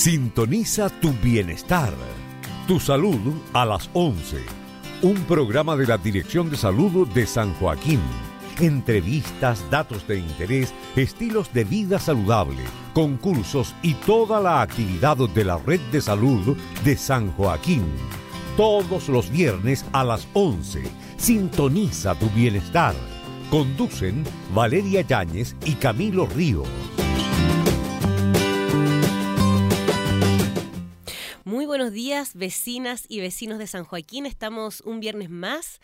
Sintoniza tu bienestar. Tu salud a las 11. Un programa de la Dirección de Salud de San Joaquín. Entrevistas, datos de interés, estilos de vida saludable, concursos y toda la actividad de la Red de Salud de San Joaquín. Todos los viernes a las 11. Sintoniza tu bienestar. Conducen Valeria Yáñez y Camilo Ríos. Buenos días, vecinas y vecinos de San Joaquín. Estamos un viernes más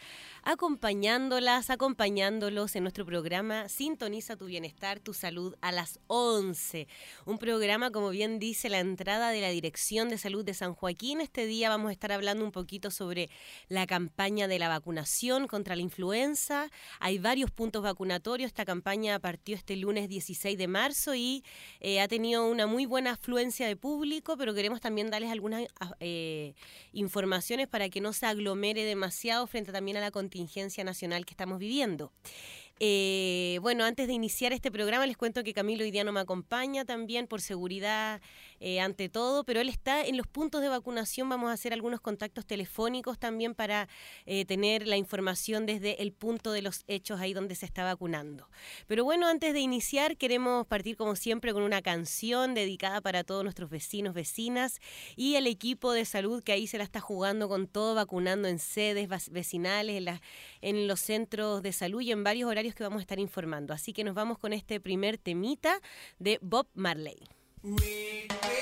acompañándolas, acompañándolos en nuestro programa Sintoniza tu bienestar, tu salud a las 11. Un programa, como bien dice la entrada de la Dirección de Salud de San Joaquín. Este día vamos a estar hablando un poquito sobre la campaña de la vacunación contra la influenza. Hay varios puntos vacunatorios. Esta campaña partió este lunes 16 de marzo y eh, ha tenido una muy buena afluencia de público, pero queremos también darles algunas eh, informaciones para que no se aglomere demasiado frente también a la contingencia contingencia nacional que estamos viviendo. Eh, bueno, antes de iniciar este programa les cuento que Camilo hoy me acompaña también por seguridad eh, ante todo, pero él está en los puntos de vacunación. Vamos a hacer algunos contactos telefónicos también para eh, tener la información desde el punto de los hechos ahí donde se está vacunando. Pero bueno, antes de iniciar queremos partir como siempre con una canción dedicada para todos nuestros vecinos, vecinas y el equipo de salud que ahí se la está jugando con todo, vacunando en sedes vecinales, en, en los centros de salud y en varios horarios que vamos a estar informando. Así que nos vamos con este primer temita de Bob Marley. Red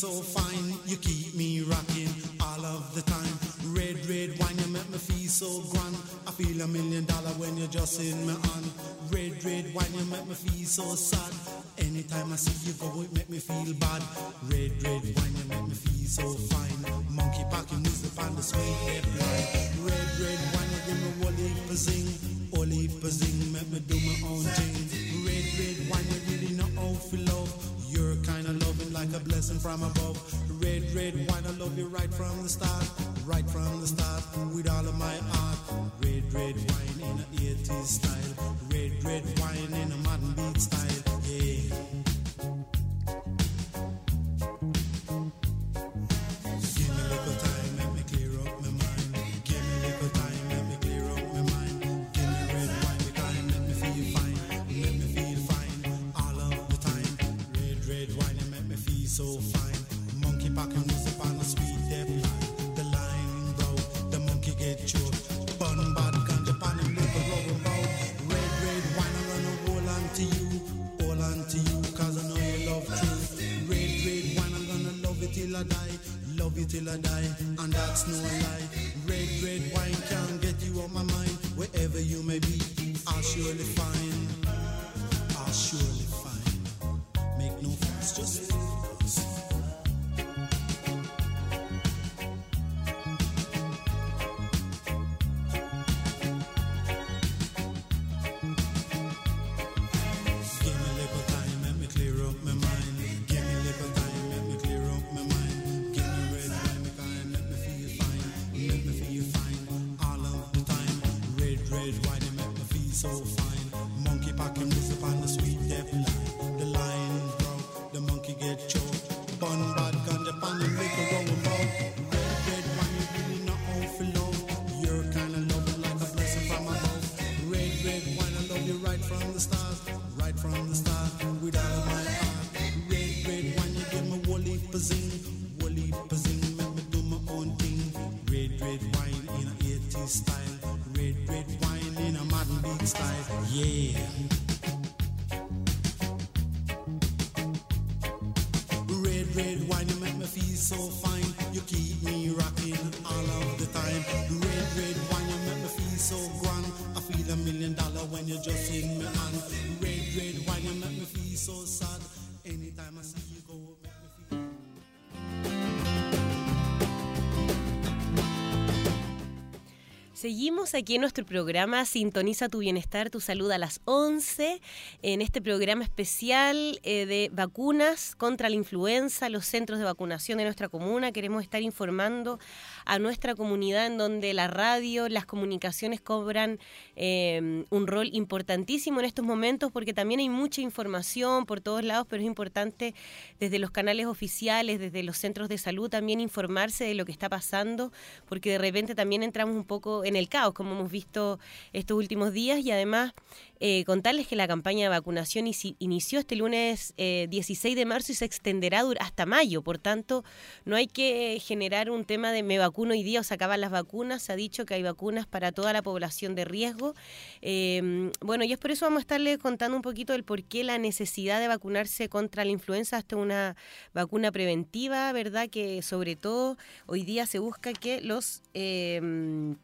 so fine. You keep me rocking all of the time. Red, red wine, you make me feel so grand. I feel a million dollar when you're just in my hand. Red, red wine, you make me feel so sad. From the start. So fine. Monkey pack him this upon the sweet death line. The line broke, the monkey get choked. Bun bad ganja pan him make a rolling bow. Red, red wine, you really not out for love. You're kind of loving like a blessing from above. Red, red wine, I love you right from the start, right from the start, Aquí en nuestro programa Sintoniza tu bienestar, tu salud a las 11, en este programa especial eh, de vacunas contra la influenza, los centros de vacunación de nuestra comuna. Queremos estar informando a nuestra comunidad en donde la radio, las comunicaciones cobran eh, un rol importantísimo en estos momentos porque también hay mucha información por todos lados, pero es importante desde los canales oficiales, desde los centros de salud también informarse de lo que está pasando, porque de repente también entramos un poco en el caos, como hemos visto estos últimos días, y además eh, contarles que la campaña de vacunación inició este lunes eh, 16 de marzo y se extenderá hasta mayo. Por tanto, no hay que generar un tema de me vacuno hoy día o se acaban las vacunas. Se ha dicho que hay vacunas para toda la población de riesgo. Eh, bueno, y es por eso vamos a estarles contando un poquito del por qué la necesidad de vacunarse contra la influenza hasta una vacuna preventiva, ¿verdad? Que sobre todo hoy día se busca que los... eh,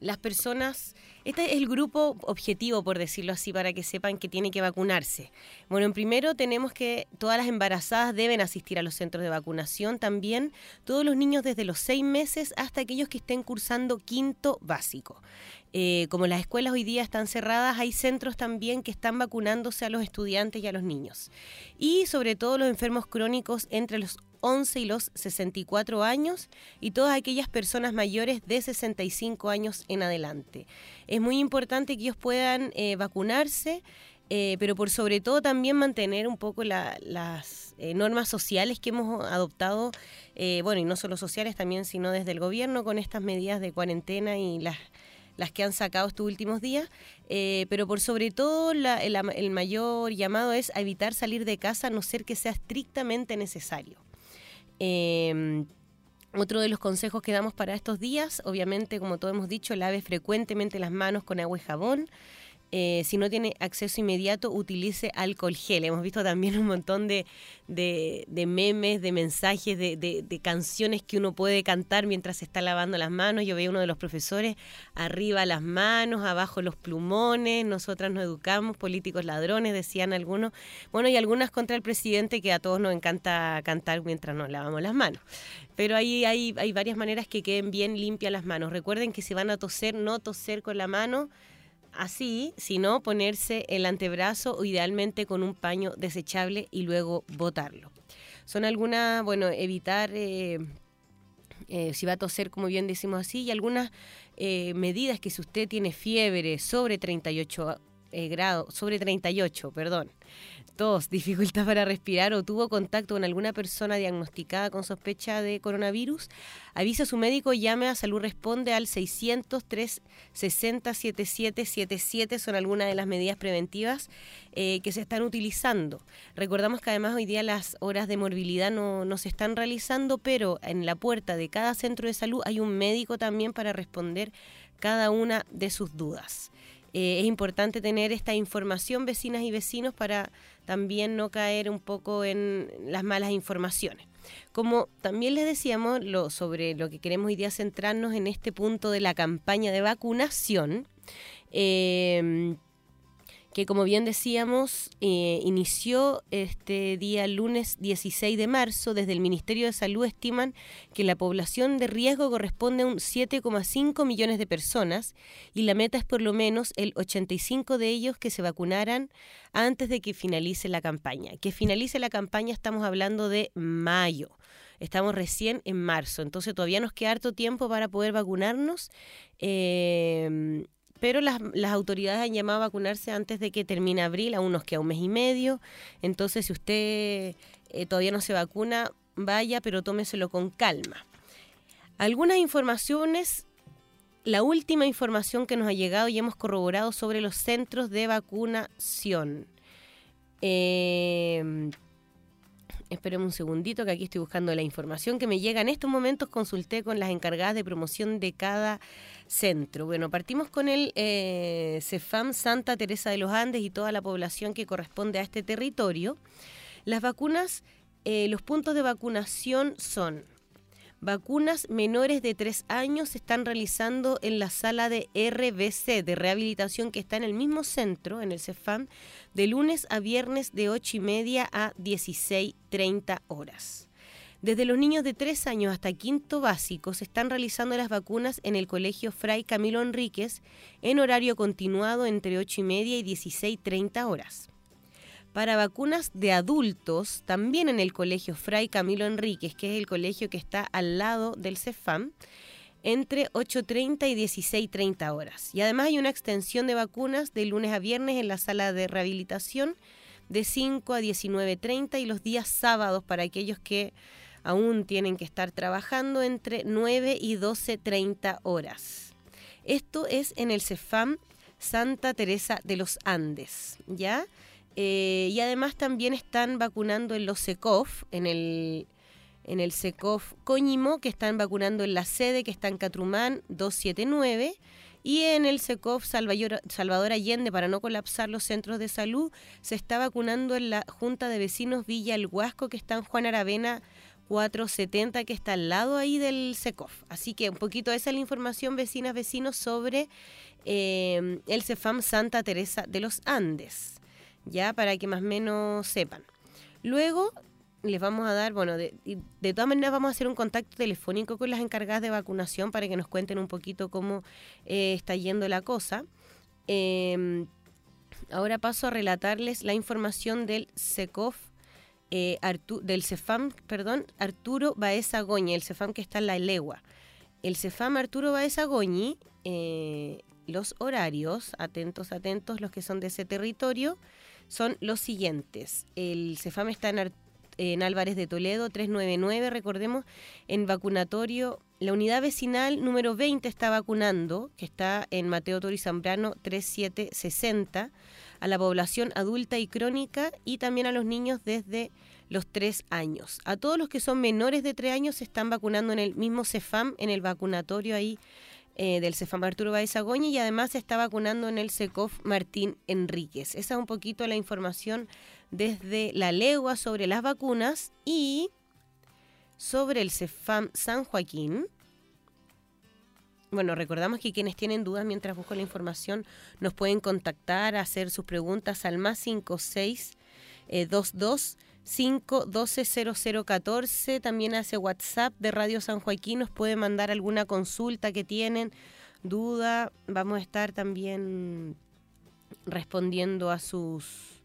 las personas, este es el grupo objetivo, por decirlo así, para que sepan que tiene que vacunarse. Bueno, en primero tenemos que todas las embarazadas deben asistir a los centros de vacunación también, todos los niños desde los seis meses hasta aquellos que estén cursando quinto básico. Eh, como las escuelas hoy día están cerradas, hay centros también que están vacunándose a los estudiantes y a los niños. Y sobre todo los enfermos crónicos entre los 11 y los 64 años y todas aquellas personas mayores de 65 años en adelante. Es muy importante que ellos puedan eh, vacunarse, eh, pero por sobre todo también mantener un poco la- las normas sociales que hemos adoptado, bueno, y no solo sociales también, sino desde el gobierno con estas medidas de cuarentena y las las que han sacado estos últimos días, eh, pero por sobre todo el, mayor llamado es a evitar salir de casa a no ser que sea estrictamente necesario. Eh, otro de los consejos que damos para estos días, obviamente, como todos hemos dicho, lave frecuentemente las manos con agua y jabón. Eh, si no tiene acceso inmediato, utilice alcohol gel. Hemos visto también un montón de, de- memes, de mensajes, de, de- de canciones que uno puede cantar mientras se está lavando las manos. Yo veía uno de los profesores, arriba las manos, abajo los plumones, nosotras nos educamos, políticos ladrones, decían algunos. Bueno, y algunas contra el presidente que a todos nos encanta cantar mientras nos lavamos las manos. Pero ahí hay, hay varias maneras que queden bien limpias las manos. Recuerden que si van a toser, no toser con la mano así, sino ponerse el antebrazo o idealmente con un paño desechable y luego botarlo. Son algunas, bueno, evitar, eh, eh, si va a toser, como bien decimos así, y algunas eh, medidas que si usted tiene fiebre sobre 38 eh, grados, sobre 38, perdón tos, dificultad para respirar o tuvo contacto con alguna persona diagnosticada con sospecha de coronavirus, avisa a su médico, llame a Salud Responde al 600 360 7777, son algunas de las medidas preventivas eh, que se están utilizando. Recordamos que además hoy día las horas de morbilidad no, no se están realizando, pero en la puerta de cada centro de salud hay un médico también para responder cada una de sus dudas. Eh, es importante tener esta información, vecinas y vecinos, para también no caer un poco en las malas informaciones. Como también les decíamos lo, sobre lo que queremos hoy día centrarnos en este punto de la campaña de vacunación, eh, que como bien decíamos, eh, inició este día lunes 16 de marzo. Desde el Ministerio de Salud estiman que la población de riesgo corresponde a un 7,5 millones de personas y la meta es por lo menos el 85 de ellos que se vacunaran antes de que finalice la campaña. Que finalice la campaña estamos hablando de mayo. Estamos recién en marzo, entonces todavía nos queda harto tiempo para poder vacunarnos. Eh, pero las, autoridades han llamado a vacunarse antes de que termine abril, a unos que a un mes y medio. Entonces, si usted eh, todavía no se vacuna, vaya, pero tómeselo con calma. Algunas informaciones, la última información que nos ha llegado y hemos corroborado sobre los centros de vacunación. Eh, Esperemos un segundito que aquí estoy buscando la información que me llega en estos momentos. Consulté con las encargadas de promoción de cada centro. Bueno, partimos con el eh, CEFAM Santa Teresa de los Andes y toda la población que corresponde a este territorio. Las vacunas, eh, los puntos de vacunación son vacunas menores de 3 años se están realizando en la sala de RBC, de rehabilitación, que está en el mismo centro, en el CEFAM, de lunes a viernes de 8 y media a 16.30 horas. Desde los niños de 3 años hasta quinto básico se están realizando las vacunas en el Colegio Fray Camilo Enríquez en horario continuado entre 8 y media y 16.30 horas. Para vacunas de adultos, también en el Colegio Fray Camilo Enríquez, que es el colegio que está al lado del CEFAM, entre 8.30 y 16.30 horas. Y además hay una extensión de vacunas de lunes a viernes en la sala de rehabilitación de 5 a 19.30 y los días sábados para aquellos que aún tienen que estar trabajando entre 9 y 12.30 horas. Esto es en el CEFAM Santa Teresa de los Andes, ¿ya? Eh, y además también están vacunando en los SECOF, en el en el SECOF Coñimo, que están vacunando en la sede, que está en Catrumán 279, y en el SECOF Salvador, Allende, para no colapsar los centros de salud, se está vacunando en la Junta de Vecinos Villa El Huasco, que está en Juan Aravena 470, que está al lado ahí del SECOF. Así que un poquito esa es la información, vecinas, vecinos, sobre eh, el CEFAM Santa Teresa de los Andes, ya para que más o menos sepan. Luego les vamos a dar, bueno, de, todas maneras vamos a hacer un contacto telefónico con las encargadas de vacunación para que nos cuenten un poquito cómo eh, está yendo la cosa. Em, ahora paso a relatarles la información del SECOF, eh, del CEFAM, perdón, Arturo Baeza Goñi, el CEFAM que está en la Legua. El CEFAM Arturo Baeza Goñi, eh, los horarios, atentos, atentos, los que son de ese territorio, son los siguientes. El CEFAM está en Arturo en Álvarez de Toledo, 399, recordemos, en vacunatorio. La unidad vecinal número 20 está vacunando, que está en Mateo Tori Zambrano 3760, a la población adulta y crónica y también a los niños desde los 3 años. A todos los que son menores de 3 años se están vacunando en el mismo CEFAM, en el vacunatorio ahí eh, del CEFAM Arturo Baezagoña y además se está vacunando en el SECOF Martín Enríquez. Esa es un poquito la información desde la legua sobre las vacunas y sobre el CEFAM San Joaquín. Bueno, recordamos que quienes tienen dudas mientras busco la información nos pueden contactar, hacer sus preguntas al más 56 22 512 0014. También hace WhatsApp de Radio San Joaquín. Nos pueden mandar alguna consulta que tienen, duda. Vamos a estar también respondiendo a sus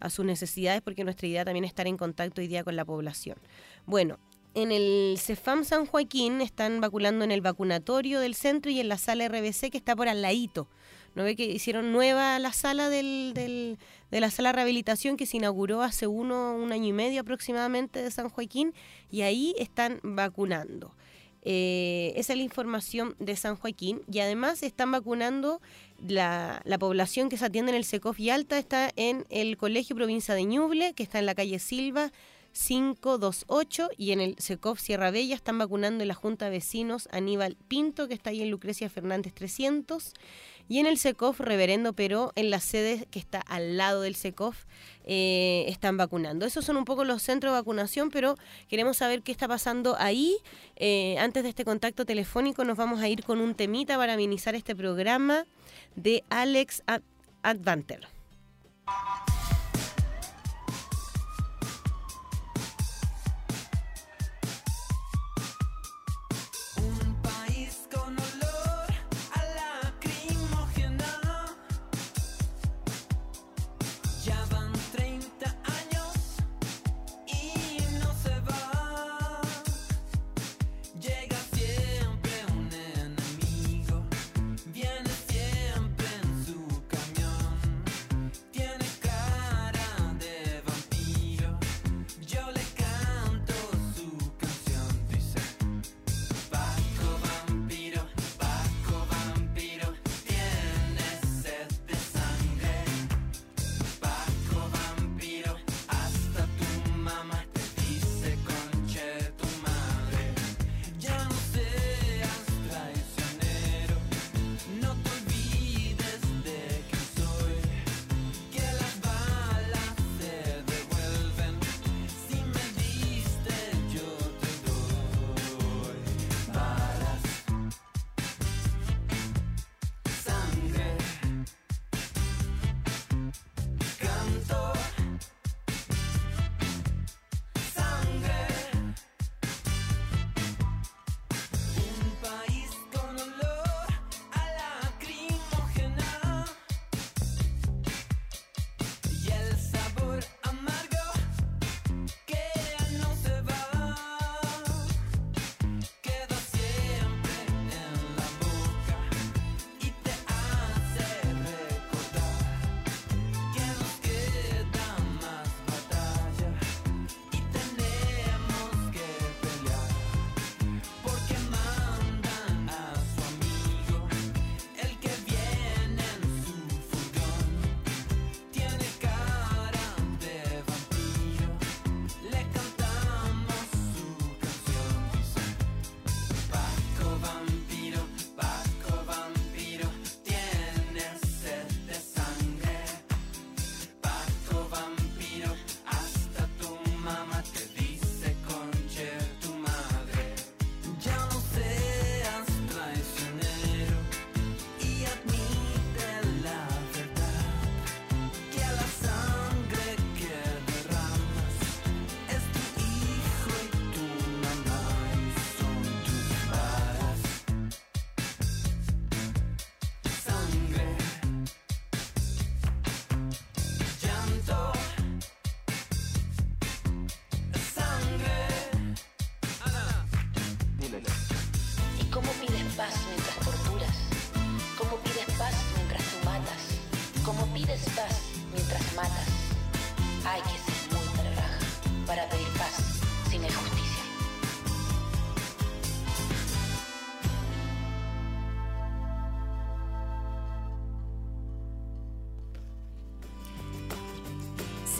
a sus necesidades, porque nuestra idea también es estar en contacto hoy día con la población. Bueno, en el CEFAM San Joaquín están vacunando en el vacunatorio del centro y en la sala RBC que está por al ladito. ¿No ve que hicieron nueva la sala del, del, de la sala de rehabilitación que se inauguró hace uno, un año y medio aproximadamente de San Joaquín? Y ahí están vacunando. Eh, esa es la información de San Joaquín. Y además están vacunando la, la, población que se atiende en el SECOF y Alta. Está en el Colegio Provincia de Ñuble, que está en la calle Silva 528 y en el SECOF Sierra Bella están vacunando en la Junta de Vecinos Aníbal Pinto, que está ahí en Lucrecia Fernández 300 y en el SECOF Reverendo pero en la sede que está al lado del SECOF eh, están vacunando. Esos son un poco los centros de vacunación, pero queremos saber qué está pasando ahí. Eh, antes de este contacto telefónico nos vamos a ir con un temita para amenizar este programa de Alex Advanter.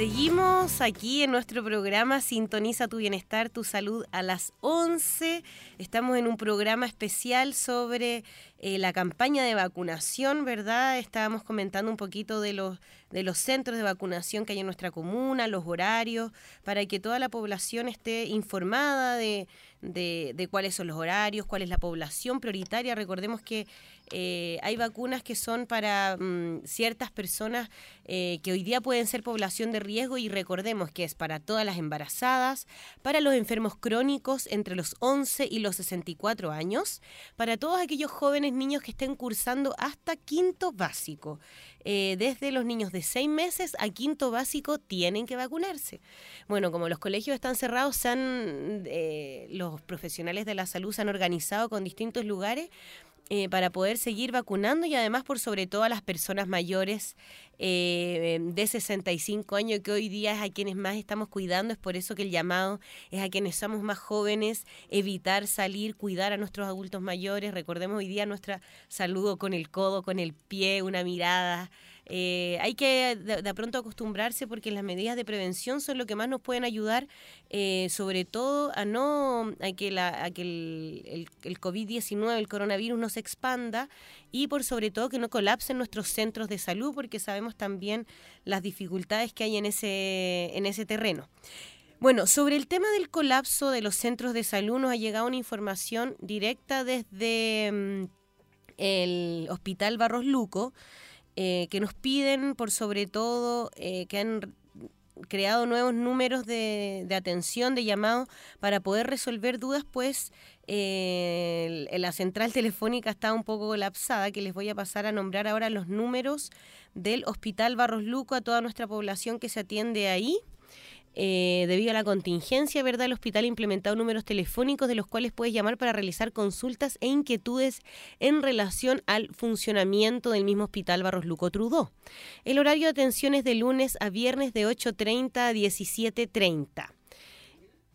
Seguimos aquí en nuestro programa Sintoniza tu bienestar, tu salud a las 11. Estamos en un programa especial sobre eh, la campaña de vacunación, ¿verdad? Estábamos comentando un poquito de los, de los centros de vacunación que hay en nuestra comuna, los horarios, para que toda la población esté informada de, de, cuáles son los horarios, cuál es la población prioritaria. Recordemos que eh, hay vacunas que son para mm, ciertas personas eh, que hoy día pueden ser población de riesgo y recordemos que es para todas las embarazadas, para los enfermos crónicos entre los 11 y los 64 años, para todos aquellos jóvenes niños que estén cursando hasta quinto básico. Eh, desde los niños de 6 meses a quinto básico tienen que vacunarse. Bueno, como los colegios están cerrados, se han, los profesionales de la salud se han organizado con distintos lugares eh, para poder seguir vacunando y además por sobre todo a las personas mayores eh, de 65 años que hoy día es a quienes más estamos cuidando, es por eso que el llamado es a quienes somos más jóvenes, evitar salir, cuidar a nuestros adultos mayores, recordemos hoy día nuestra saludo con el codo, con el pie, una mirada, eh, hay que de, pronto acostumbrarse porque las medidas de prevención son lo que más nos pueden ayudar, eh, sobre todo a no a que, el, COVID-19, el coronavirus no se expanda y por sobre todo que no colapsen nuestros centros de salud porque sabemos también las dificultades que hay en ese, en ese terreno. Bueno, sobre el tema del colapso de los centros de salud nos ha llegado una información directa desde mm, el Hospital Barros Luco, eh, que nos piden, por sobre todo, eh, que han creado nuevos números de, atención, de llamado, para poder resolver dudas, pues eh, la central telefónica está un poco colapsada, que les voy a pasar a nombrar ahora los números del Hospital Barros Luco a toda nuestra población que se atiende ahí. Eh, debido a la contingencia, ¿verdad? El hospital ha implementado números telefónicos de los cuales puedes llamar para realizar consultas e inquietudes en relación al funcionamiento del mismo hospital Barros Luco Trudó. El horario de atención es de lunes a viernes de 8.30 a 17.30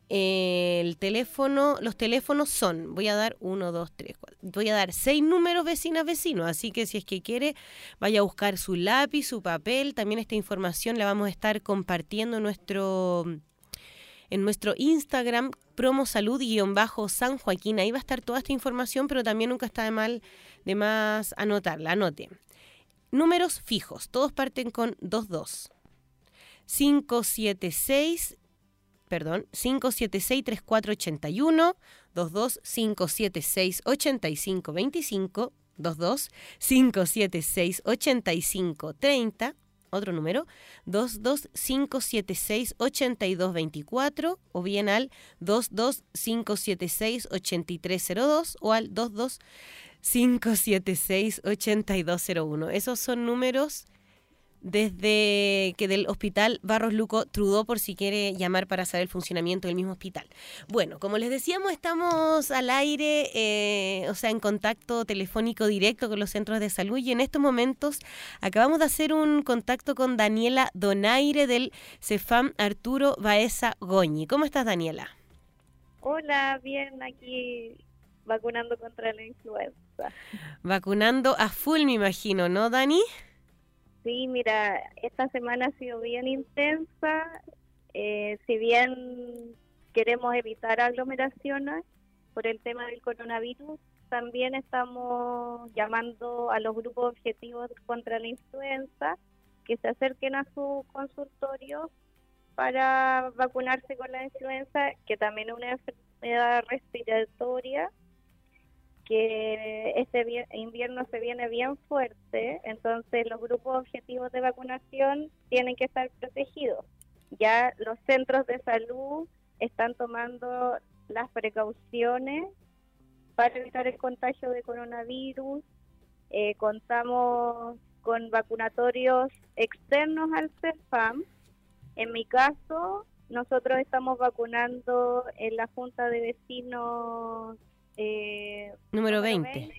el teléfono, los teléfonos son, voy a dar uno, dos, tres, cuatro, voy a dar seis números vecinas, vecinos, así que si es que quiere, vaya a buscar su lápiz, su papel, también esta información la vamos a estar compartiendo en nuestro, en nuestro Instagram, promo salud-san Joaquín, ahí va a estar toda esta información, pero también nunca está de mal de más anotarla, anote. Números fijos, todos parten con 22. 576 perdón, 576-3481, 22-576-8525, 22-576-8530, otro número, 22576-8224 o bien al 22576-8302 o al 22576-8201. Esos son números desde que del hospital Barros Luco Trudó por si quiere llamar para saber el funcionamiento del mismo hospital. Bueno, como les decíamos, estamos al aire, eh, o sea, en contacto telefónico directo con los centros de salud y en estos momentos acabamos de hacer un contacto con Daniela Donaire del CEFAM Arturo Baeza Goñi. ¿Cómo estás, Daniela? Hola, bien, aquí vacunando contra la influenza. Vacunando a full, me imagino, ¿no, Dani? Sí, mira, esta semana ha sido bien intensa. Eh, si bien queremos evitar aglomeraciones por el tema del coronavirus, también estamos llamando a los grupos objetivos contra la influenza que se acerquen a su consultorio para vacunarse con la influenza, que también es una enfermedad respiratoria que este invierno se viene bien fuerte, entonces los grupos objetivos de vacunación tienen que estar protegidos. Ya los centros de salud están tomando las precauciones para evitar el contagio de coronavirus. Eh, contamos con vacunatorios externos al CEFAM. En mi caso, nosotros estamos vacunando en la Junta de Vecinos eh, número 20.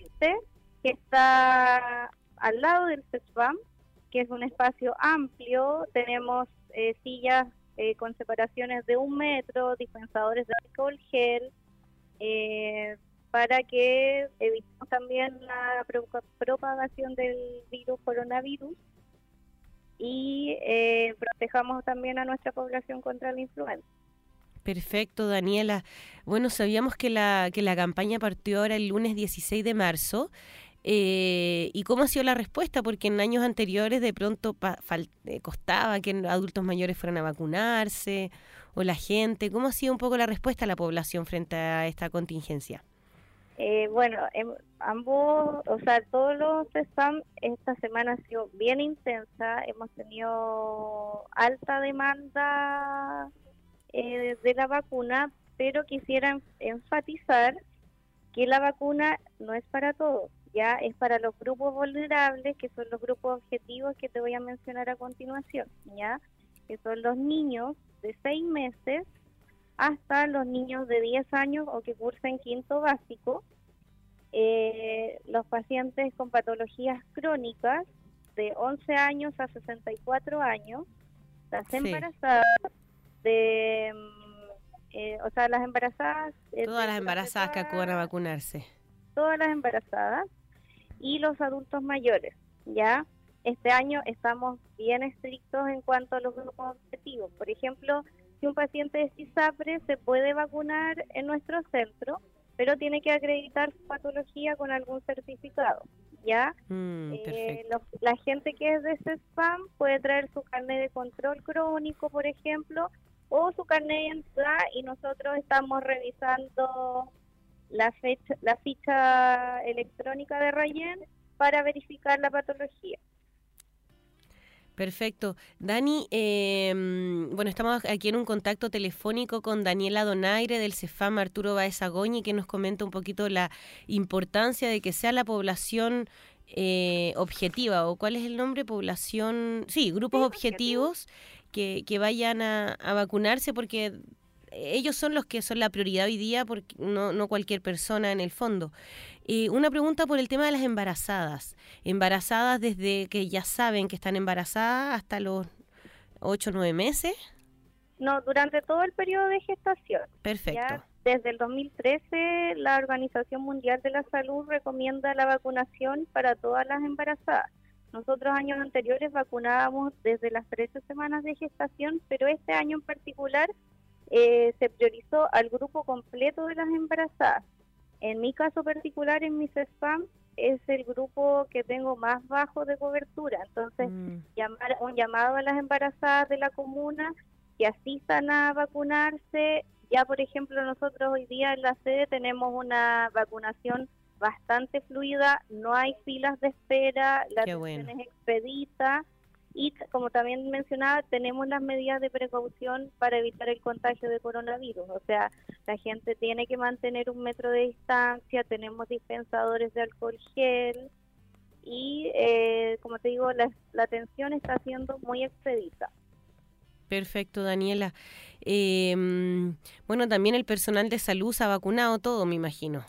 que está al lado del CESPAM, que es un espacio amplio. Tenemos eh, sillas eh, con separaciones de un metro, dispensadores de alcohol gel, eh, para que evitemos también la propagación del virus coronavirus y protejamos también a nuestra población contra la influenza. Perfecto, Daniela. Bueno, sabíamos que la, que la campaña partió ahora el lunes 16 de marzo. Eh, ¿Y cómo ha sido la respuesta? Porque en años anteriores de pronto eh, costaba que adultos mayores fueran a vacunarse o la gente. ¿Cómo ha sido un poco la respuesta a la población frente a esta contingencia? Eh, bueno, em, ambos, o sea, todos los spam esta semana ha sido bien intensa. Hemos tenido alta demanda eh, de la vacuna, pero quisiera enfatizar que la vacuna no es para todos, ya es para los grupos vulnerables, que son los grupos objetivos que te voy a mencionar a continuación, ya que son los niños de 6 meses hasta los niños de 10 años o que cursen quinto básico. eh, los pacientes con patologías crónicas de 11 años a 64 años, las embarazadas de, mm, eh, o sea, las embarazadas... eh, Todas las embarazadas que acudan a vacunarse. Todas las embarazadas y los adultos mayores, ¿ya? Este año estamos bien estrictos en cuanto a los grupos objetivos. Por ejemplo, si un paciente de CISAPRE se puede vacunar en nuestro centro, pero tiene que acreditar su patología con algún certificado. ¿ya? Mm, eh, la gente que es de spam puede traer su carnet de control crónico, por ejemplo, o su carnet de y nosotros estamos revisando la, fecha, la ficha electrónica de Rayen para verificar la patología. Perfecto. Dani, eh, bueno, estamos aquí en un contacto telefónico con Daniela Donaire del CEFAM Arturo Baez Agoñi, que nos comenta un poquito la importancia de que sea la población eh, objetiva, o cuál es el nombre, población, sí, grupos objetivos que, que vayan a, a vacunarse, porque ellos son los que son la prioridad hoy día, porque no, no cualquier persona en el fondo. Eh, una pregunta por el tema de las embarazadas. Embarazadas desde que ya saben que están embarazadas hasta los 8 o 9 meses. No, durante todo el periodo de gestación. Perfecto. Ya desde el 2013 la Organización Mundial de la Salud recomienda la vacunación para todas las embarazadas. Nosotros años anteriores vacunábamos desde las 13 semanas de gestación, pero este año en particular eh, se priorizó al grupo completo de las embarazadas. En mi caso particular, en mis spam, es el grupo que tengo más bajo de cobertura. Entonces, Mm. llamar, un llamado a las embarazadas de la comuna que asistan a vacunarse. Ya, por ejemplo, nosotros hoy día en la sede tenemos una vacunación bastante fluida, no hay filas de espera, la Qué atención bueno. es expedita y como también mencionaba, tenemos las medidas de precaución para evitar el contagio de coronavirus. O sea, la gente tiene que mantener un metro de distancia, tenemos dispensadores de alcohol gel y, eh, como te digo, la, la atención está siendo muy expedita. Perfecto, Daniela. Eh, bueno, también el personal de salud se ha vacunado todo, me imagino.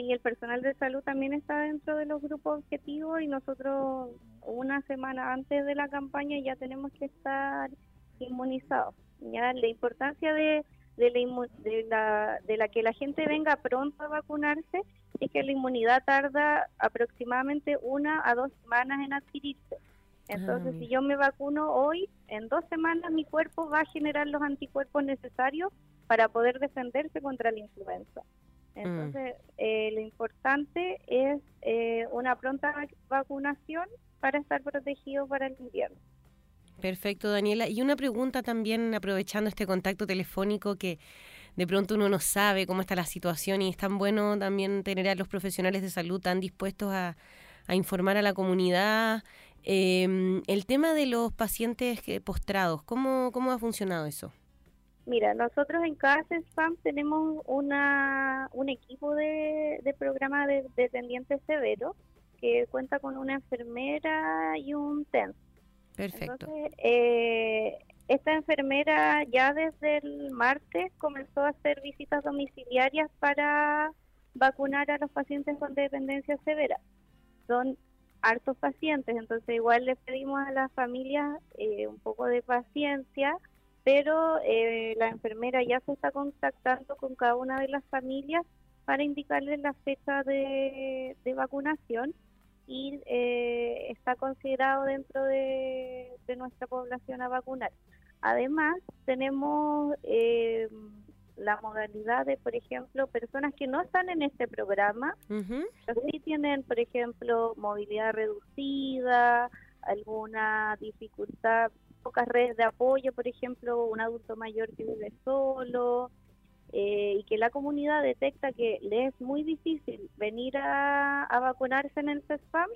Sí, el personal de salud también está dentro de los grupos objetivos y nosotros una semana antes de la campaña ya tenemos que estar inmunizados. Ya la importancia de, de, la, de, la, de la que la gente venga pronto a vacunarse es que la inmunidad tarda aproximadamente una a dos semanas en adquirirse. Entonces, si yo me vacuno hoy, en dos semanas mi cuerpo va a generar los anticuerpos necesarios para poder defenderse contra la influenza. Entonces, eh, lo importante es eh, una pronta vac- vacunación para estar protegido para el invierno. Perfecto, Daniela. Y una pregunta también, aprovechando este contacto telefónico que de pronto uno no sabe cómo está la situación y es tan bueno también tener a los profesionales de salud tan dispuestos a, a informar a la comunidad. Eh, el tema de los pacientes que- postrados, ¿cómo, ¿cómo ha funcionado eso? Mira, nosotros en cada spam tenemos una, un equipo de, de programa de dependientes severos que cuenta con una enfermera y un TENS. Perfecto. Entonces, eh, esta enfermera ya desde el martes comenzó a hacer visitas domiciliarias para vacunar a los pacientes con dependencia severa. Son hartos pacientes, entonces igual le pedimos a las familias eh, un poco de paciencia, pero eh, la enfermera ya se está contactando con cada una de las familias para indicarles la fecha de, de vacunación y eh, está considerado dentro de, de nuestra población a vacunar. Además, tenemos eh, la modalidad de, por ejemplo, personas que no están en este programa, Ujú. pero sí tienen, por ejemplo, movilidad reducida, alguna dificultad, pocas redes de apoyo, por ejemplo, un adulto mayor que vive solo, eh, y que la comunidad detecta que le es muy difícil venir a, a vacunarse en el CESPAM,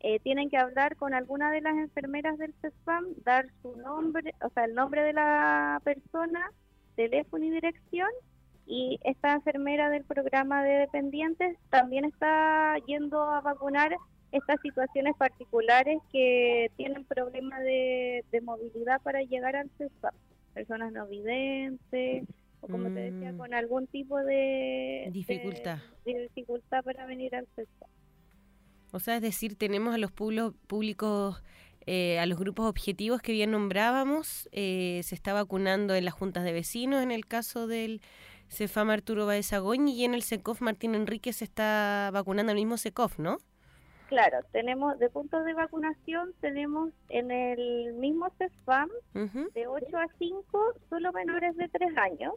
eh, tienen que hablar con alguna de las enfermeras del CESPAM, dar su nombre, o sea, el nombre de la persona, teléfono y dirección, y esta enfermera del programa de dependientes también está yendo a vacunar estas situaciones particulares que tienen problemas de, de movilidad para llegar al CESPAM. Personas no videntes, o como te decía, Mm. con algún tipo de Dificultad. de, de dificultad para venir al CESFAM. O sea, es decir, tenemos a los públicos, eh, a los grupos objetivos que bien nombrábamos, eh, se está vacunando en las juntas de vecinos, en el caso del CEFAM Arturo Baezagoñi, y en el SECOF Martín Enrique se está vacunando el mismo SECOF, ¿no? Claro, tenemos de puntos de vacunación, tenemos en el mismo CESFAM Ujú. de 8 a 5 solo menores de 3 años,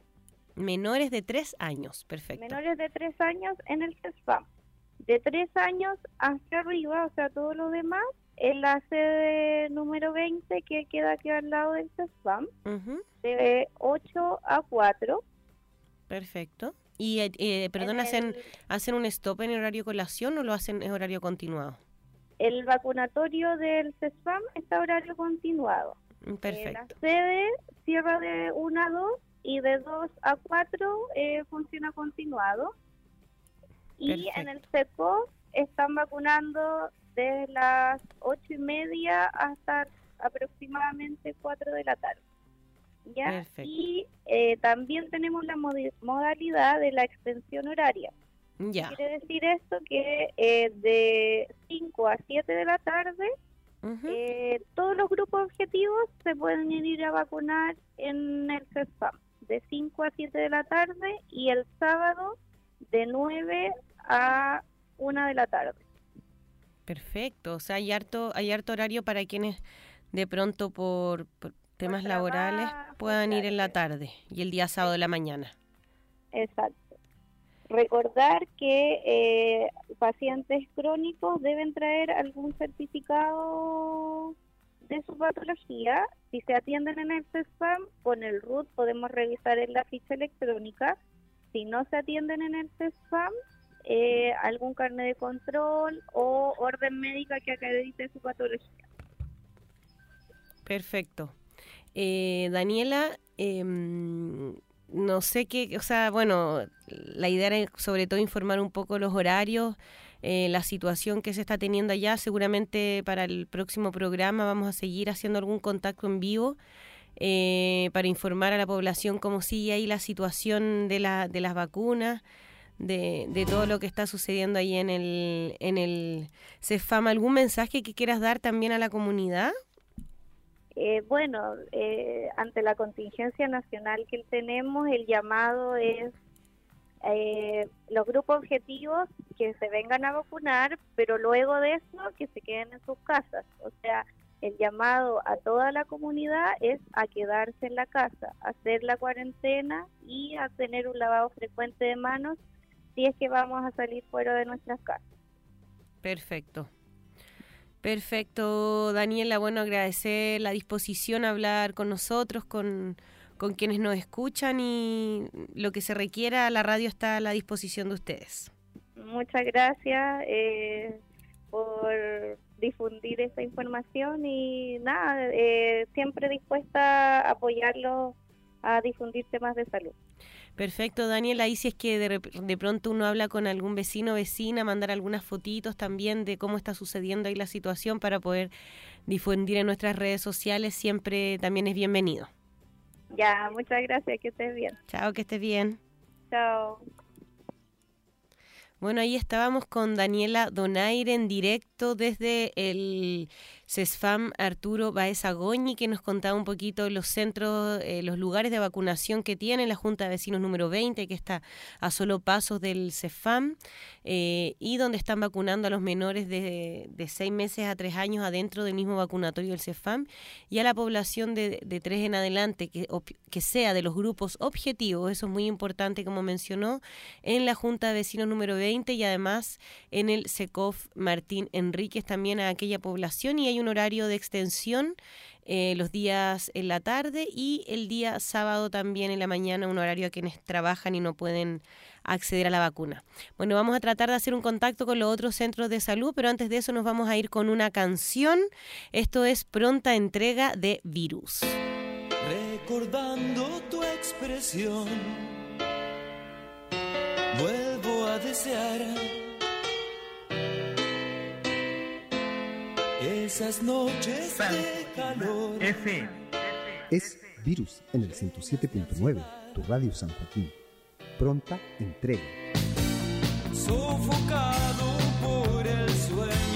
Menores de tres años, perfecto. menores de 3 años en el CESFAM. De 3 años hacia arriba, o sea, todo lo demás, en la sede número 20 que queda aquí al lado del CESFAM, Ujú, de 8 a 4. Perfecto. Y, eh, eh, perdón, En ¿hacen, el- ¿hacen un stop en horario colación o lo hacen en horario continuado? El vacunatorio del CESFAM está a horario continuado. Mm, Eh, Perfecto. la sede cierra de 1 a 2 y de 2 a 4 eh, funciona continuado. Y en el CECO están vacunando desde las 8 y media hasta aproximadamente 4 de la tarde. ¿Ya? Perfecto. Y eh, también tenemos la modalidad de la extensión horaria. Ya. Quiere decir esto que eh, de 5 a 7 de la tarde eh, todos los grupos objetivos se pueden ir a vacunar en el CESFAM de 5 a 7 de la tarde y el sábado de 9 a 1 de la tarde. Perfecto, o sea, hay harto, hay harto horario para quienes de pronto por, por temas laborales puedan ir en la tarde y el día sábado de la mañana. Exacto. Recordar que eh, pacientes crónicos deben traer algún certificado de su patología. Si se atienden en el CESFAM, con el RUT podemos revisar en la ficha electrónica. Si no se atienden en el CESFAM, eh, algún carnet de control o orden médica que acredite su patología. Perfecto. Eh, Daniela, em, no sé qué, o sea, bueno, la idea era sobre todo informar un poco los horarios, eh, la situación que se está teniendo allá. Seguramente para el próximo programa vamos a seguir haciendo algún contacto en vivo eh, para informar a la población cómo sigue ahí la situación de, la, de las vacunas. De, de todo lo que está sucediendo ahí en el, en el CEFAM. ¿Algún mensaje que quieras dar también a la comunidad? Eh, bueno, eh, ante la contingencia nacional que tenemos, el llamado es eh, los grupos objetivos que se vengan a vacunar, pero luego de eso que se queden en sus casas. O sea, el llamado a toda la comunidad es a quedarse en la casa, a hacer la cuarentena y a tener un lavado frecuente de manos si es que vamos a salir fuera de nuestras casas. Perfecto. Perfecto, Daniela. Bueno, agradecer la disposición a hablar con nosotros, con, con quienes nos escuchan y lo que se requiera, la radio está a la disposición de ustedes. Muchas gracias eh, por difundir esta información y nada, eh, siempre dispuesta a apoyarlos a difundir temas de salud. Perfecto, Daniela. Ahí si es que de, de pronto uno habla con algún vecino o vecina, mandar algunas fotitos también de cómo está sucediendo ahí la situación para poder difundir en nuestras redes sociales, siempre también es bienvenido. Ya, muchas gracias, que estés bien. Chao, que estés bien. Chao. Bueno, ahí estábamos con Daniela Donaire en directo desde el CESFAM Arturo Baezagoñi, que nos contaba un poquito los centros, eh, los lugares de vacunación que tiene la Junta de Vecinos número 20, que está a solo pasos del CESFAM, eh, y donde están vacunando a los menores de, de seis meses a tres años adentro del mismo vacunatorio del CESFAM, y a la población de, de tres en adelante, que, que sea de los grupos objetivos, eso es muy importante, como mencionó, en la Junta de Vecinos número 20 y además en el SECOF Martín Enríquez también a aquella población y hay un horario de extensión eh, los días en la tarde y el día sábado también en la mañana un horario a quienes trabajan y no pueden acceder a la vacuna. Bueno, vamos a tratar de hacer un contacto con los otros centros de salud, pero antes de eso nos vamos a ir con una canción. Esto es Pronta Entrega de Virus. Recordando tu expresión, vuelvo a desear esas noches de calor. Es Virus en el 107.9. tu radio San Joaquín. Pronta entrega. Sofocado por el sueño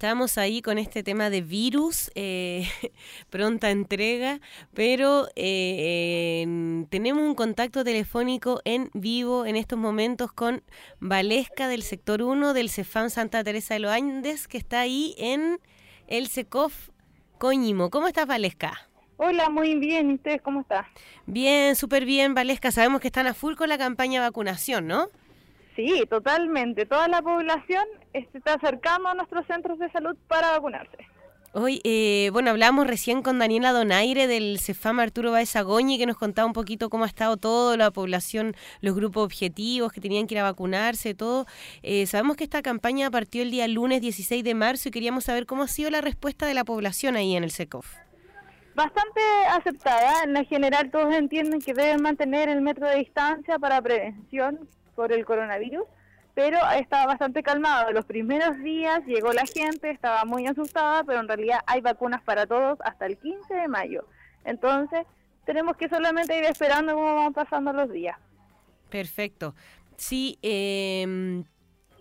Estábamos ahí con este tema de virus, eh, pronta entrega, pero eh, en- tenemos un contacto telefónico en vivo en estos momentos con Valesca del sector 1 del CEFAM Santa Teresa de los Andes, que está ahí en el SECOF Coñimo. ¿Cómo estás, Valesca? Hola, muy bien. ¿Y ustedes cómo están? Bien, súper bien, Valesca. Sabemos que están a full con la campaña de vacunación, ¿no? Sí, totalmente. Toda la población está acercando a nuestros centros de salud para vacunarse. Hoy, eh, bueno, hablamos recién con Daniela Donaire del CEFAM Arturo Baez Agoñi, que nos contaba un poquito cómo ha estado toda la población, los grupos objetivos que tenían que ir a vacunarse, todo. Eh, sabemos que esta campaña partió el día lunes 16 de marzo y queríamos saber cómo ha sido la respuesta de la población ahí en el SECOF. Bastante aceptada. En la general todos entienden que deben mantener el metro de distancia para prevención por el coronavirus, pero estaba bastante calmado. Los primeros días llegó la gente, estaba muy asustada, pero en realidad hay vacunas para todos hasta el 15 de mayo. Entonces, tenemos que solamente ir esperando cómo van pasando los días. Perfecto. Sí, eh,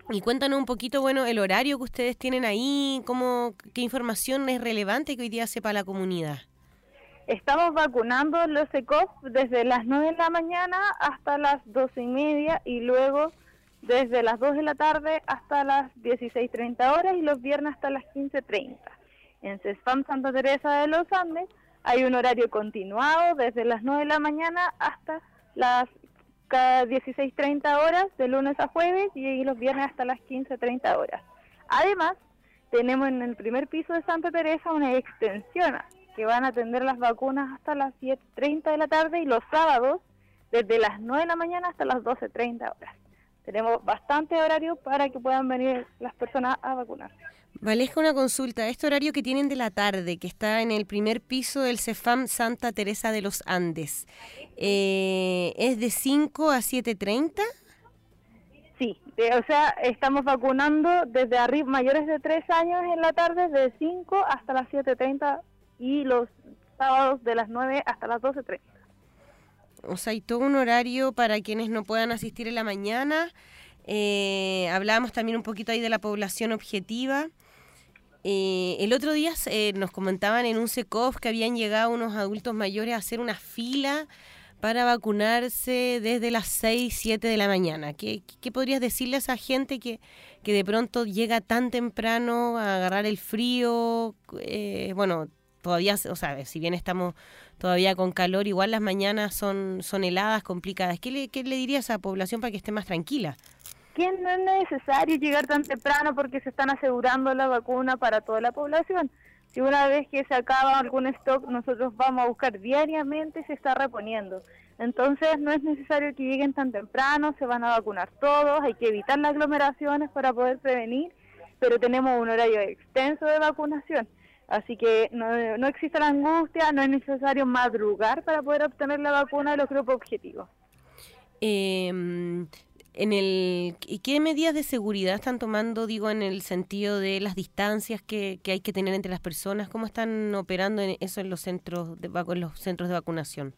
y cuéntanos un poquito, bueno, el horario que ustedes tienen ahí, cómo, qué información es relevante que hoy día sepa la comunidad. Estamos vacunando los ECOF desde las 9 de la mañana hasta las 12 y media y luego desde las 2 de la tarde hasta las 16.30 horas y los viernes hasta las 15.30. En CESFAM Santa Teresa de los Andes hay un horario continuado desde las 9 de la mañana hasta las ca- 16.30 horas de lunes a jueves y los viernes hasta las 15.30 horas. Además, tenemos en el primer piso de Santa Teresa una extensión que van a atender las vacunas hasta las 7.30 de la tarde y los sábados desde las 9 de la mañana hasta las 12.30 horas. Tenemos bastante horario para que puedan venir las personas a vacunarse. Valesca, una consulta. Este horario que tienen de la tarde, que está en el primer piso del CEFAM Santa Teresa de los Andes, eh, ¿es de 5 a 7.30? Sí, de- o sea, estamos vacunando desde arriba mayores de 3 años en la tarde de 5 hasta las 7.30 y los sábados de las 9 hasta las 12.30. O sea, hay todo un horario para quienes no puedan asistir en la mañana. Eh, hablábamos también un poquito ahí de la población objetiva. Eh, el otro día eh, nos comentaban en un SECOF que habían llegado unos adultos mayores a hacer una fila para vacunarse desde las 6, 7 de la mañana. ¿Qué, qué podrías decirle a esa gente que, que de pronto llega tan temprano a agarrar el frío? Eh, bueno, todavía, o sea, si bien estamos todavía con calor, igual las mañanas son, son heladas, complicadas. ¿Qué le, ¿Qué le diría a esa población para que esté más tranquila? que no es necesario llegar tan temprano porque se están asegurando la vacuna para toda la población. Si una vez que se acaba algún stock, nosotros vamos a buscar diariamente se está reponiendo. Entonces no es necesario que lleguen tan temprano, se van a vacunar todos, hay que evitar las aglomeraciones para poder prevenir, pero tenemos un horario extenso de vacunación. Así que no, no existe la angustia, no es necesario madrugar para poder obtener la vacuna de los grupos objetivos. Eh, en el ¿y ¿Qué medidas de seguridad están tomando, digo, en el sentido de las distancias que, que hay que tener entre las personas? ¿Cómo están operando en eso en los centros de, en los centros de vacunación?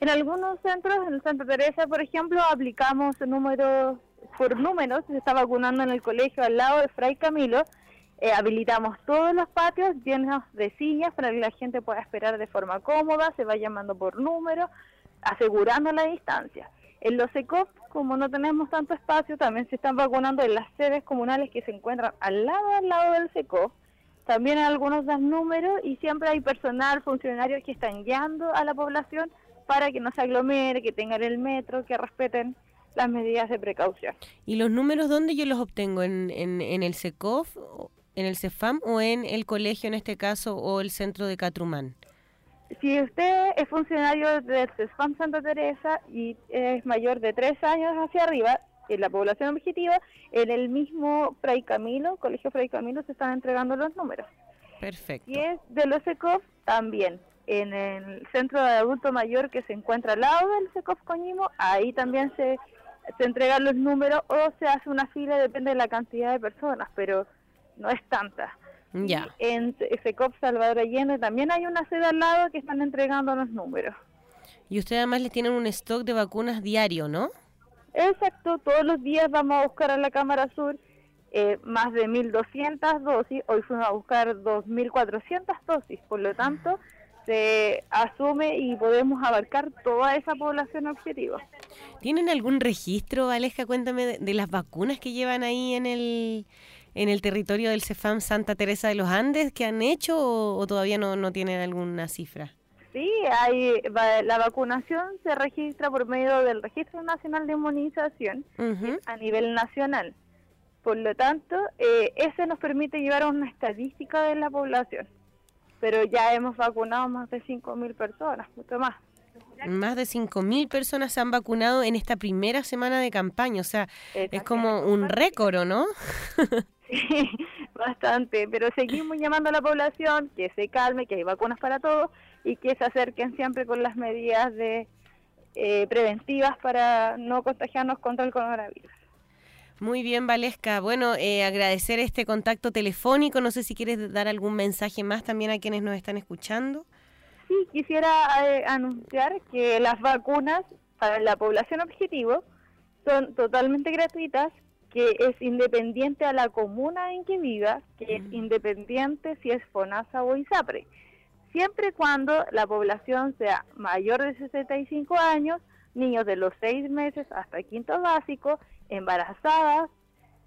En algunos centros, en el Santa Teresa, por ejemplo, aplicamos números por números. Se está vacunando en el colegio al lado de Fray Camilo. Eh, habilitamos todos los patios llenos de sillas para que la gente pueda esperar de forma cómoda, se va llamando por número, asegurando la distancia. En los ECOP, como no tenemos tanto espacio, también se están vacunando en las sedes comunales que se encuentran al lado al lado del SECOP. También algunos dan números y siempre hay personal, funcionarios que están guiando a la población para que no se aglomere, que tengan el metro, que respeten las medidas de precaución. ¿Y los números dónde yo los obtengo? ¿En, en, en el SECOF, en el CEFAM o en el colegio en este caso o el centro de Catrumán? Si usted es funcionario del CESFAM Santa Teresa y es mayor de tres años hacia arriba, en la población objetiva, en el mismo Fray Camilo, Colegio Fray Camilo, se están entregando los números. Perfecto. Y es de los ECOF también. En el centro de adulto mayor que se encuentra al lado del SECOF Coñimo, ahí también se, se entregan los números o se hace una fila, depende de la cantidad de personas, pero no es tanta. Ya. En SECOF Salvador Allende también hay una sede al lado que están entregando los números. Y ustedes además les tienen un stock de vacunas diario, ¿no? Exacto, todos los días vamos a buscar a la Cámara Sur eh, más de 1.200 dosis, hoy fuimos a buscar 2.400 dosis, por lo tanto se asume y podemos abarcar toda esa población objetiva. ¿Tienen algún registro, Aleja? Cuéntame de, de las vacunas que llevan ahí en el, en el territorio del CEFAM Santa Teresa de los Andes que han hecho o, o todavía no, no tienen alguna cifra? Sí, hay, la vacunación se registra por medio del Registro Nacional de Inmunización a nivel nacional. Por lo tanto, eh, ese nos permite llevar una estadística de la población. Pero ya hemos vacunado más de 5.000 personas, mucho más. Más de 5.000 personas se han vacunado en esta primera semana de campaña, o sea, es como un récord, ¿o ¿no? Sí, bastante, pero seguimos llamando a la población que se calme, que hay vacunas para todos y que se acerquen siempre con las medidas de eh, preventivas para no contagiarnos contra el coronavirus. Muy bien, Valesca. Bueno, eh, agradecer este contacto telefónico. No sé si quieres dar algún mensaje más también a quienes nos están escuchando. Sí, quisiera eh, anunciar que las vacunas para la población objetivo son totalmente gratuitas, que es independiente a la comuna en que viva, que es independiente si es FONASA o ISAPRE, siempre y cuando la población sea mayor de 65 años, niños de los 6 meses hasta quinto básico, embarazadas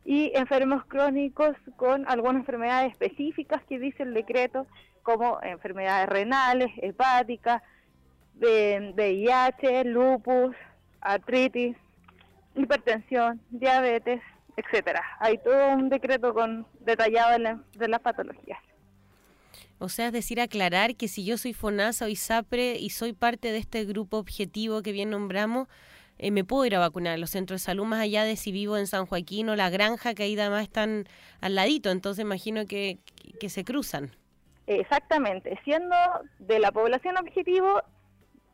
y enfermos crónicos con algunas enfermedades específicas que dice el decreto, como enfermedades renales, hepáticas, VIH, lupus, artritis, hipertensión, diabetes, etcétera. Hay todo un decreto con detallado de, la- de las patologías. O sea, es decir, aclarar que si yo soy FONASA o ISAPRE y soy parte de este grupo objetivo que bien nombramos, eh, me puedo ir a vacunar a los centros de salud más allá de si vivo en San Joaquín o La Granja, que ahí además están al ladito. Entonces imagino que, que se cruzan. Exactamente, siendo de la población objetivo,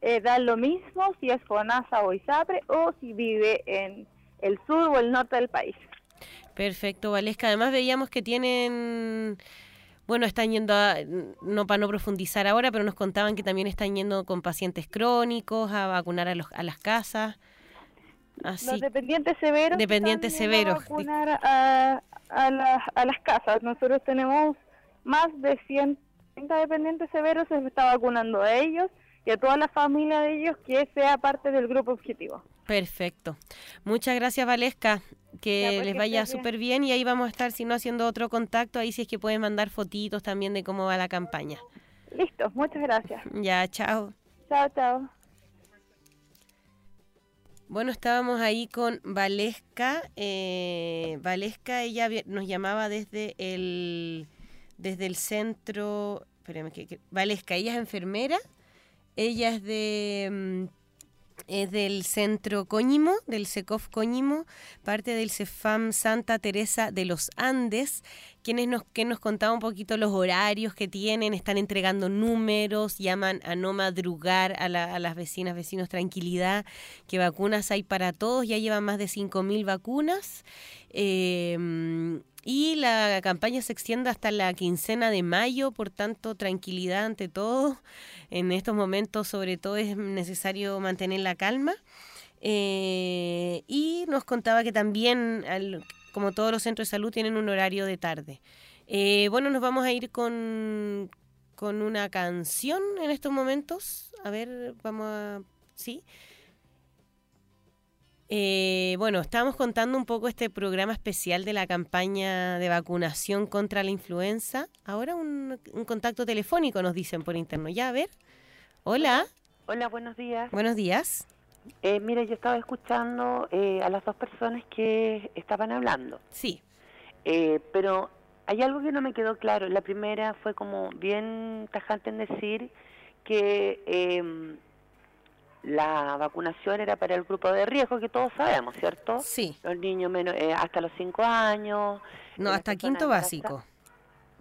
eh, da lo mismo si es FONASA o ISAPRE o si vive en el sur o el norte del país. Perfecto, Valesca. Además veíamos que tienen, bueno, están yendo a, no para no profundizar ahora, pero nos contaban que también están yendo con pacientes crónicos a vacunar a, los, a las casas. Así, Los dependientes severos. Dependientes severos, vacunar a, a, las, a las casas. Nosotros tenemos más de 130 dependientes severos, se está vacunando a ellos y a toda la familia de ellos que sea parte del grupo objetivo. Perfecto. Muchas gracias, Valesca. Que Ya, pues, les vaya estés bien. súper bien y ahí vamos a estar, si no, haciendo otro contacto, ahí si es que pueden mandar fotitos también de cómo va la campaña. Listo, muchas gracias. Ya, chao. Chao, chao. Bueno, estábamos ahí con Valesca. Eh, Valesca, ella nos llamaba desde el desde el centro, espérame, que- Valesca, ella es enfermera, ella es de... mm, es del centro Coñimo, del SECOF Coñimo, parte del CEFAM Santa Teresa de los Andes, quienes nos, que nos contaba un poquito los horarios que tienen, están entregando números, llaman a no madrugar a, la- las vecinas, vecinos, tranquilidad, que vacunas hay para todos, ya llevan más de 5.000 vacunas. eh, y la campaña se extiende hasta la quincena de mayo, por tanto, tranquilidad ante todo. En estos momentos, sobre todo, es necesario mantener la calma. Eh, y nos contaba que también, al- como todos los centros de salud, tienen un horario de tarde. Eh, bueno, nos vamos a ir con, con una canción en estos momentos. A ver, vamos a... ¿Sí? Eh, bueno, estábamos contando un poco este programa especial de la campaña de vacunación contra la influenza. Ahora un, un contacto telefónico nos dicen por interno. Ya, a ver. Hola, Hola, buenos días. buenos días. Eh, mira, yo estaba escuchando eh, a las dos personas que estaban hablando, Sí, eh, pero hay algo que no me quedó claro. La primera fue como bien tajante en decir que eh, la vacunación era para el grupo de riesgo, que todos sabemos, ¿cierto? sí. Los niños menos, eh, hasta los 5 años. No, eh, hasta quinto básico.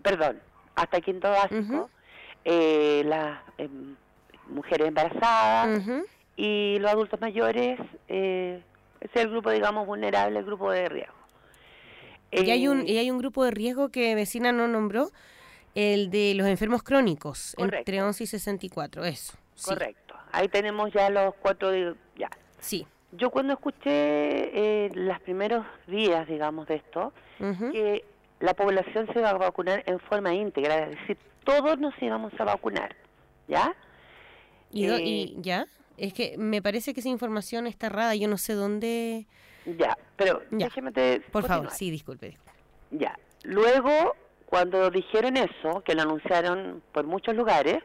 Perdón, hasta quinto básico. Ujú. eh, las em, mujeres embarazadas. Ujú. Y los adultos mayores eh, es el grupo, digamos, vulnerable, el grupo de riesgo. Y hay un Eh, y hay un grupo de riesgo que vecina no nombró, el de los enfermos crónicos, entre Correcto. 11 y 64, eso. Sí, Correcto. Ahí tenemos ya los cuatro, ya. Sí. Yo cuando escuché eh, los primeros días, digamos, de esto, que la población se va a vacunar en forma íntegra, es decir, todos nos íbamos a vacunar, ¿ya? ¿Y, eh, y ya? Es que me parece que esa información está errada, yo no sé dónde... Ya, pero Ya. déjeme te- Por favor, sí, disculpe. disculpe. Ya. Luego, cuando dijeron eso, que lo anunciaron por muchos lugares,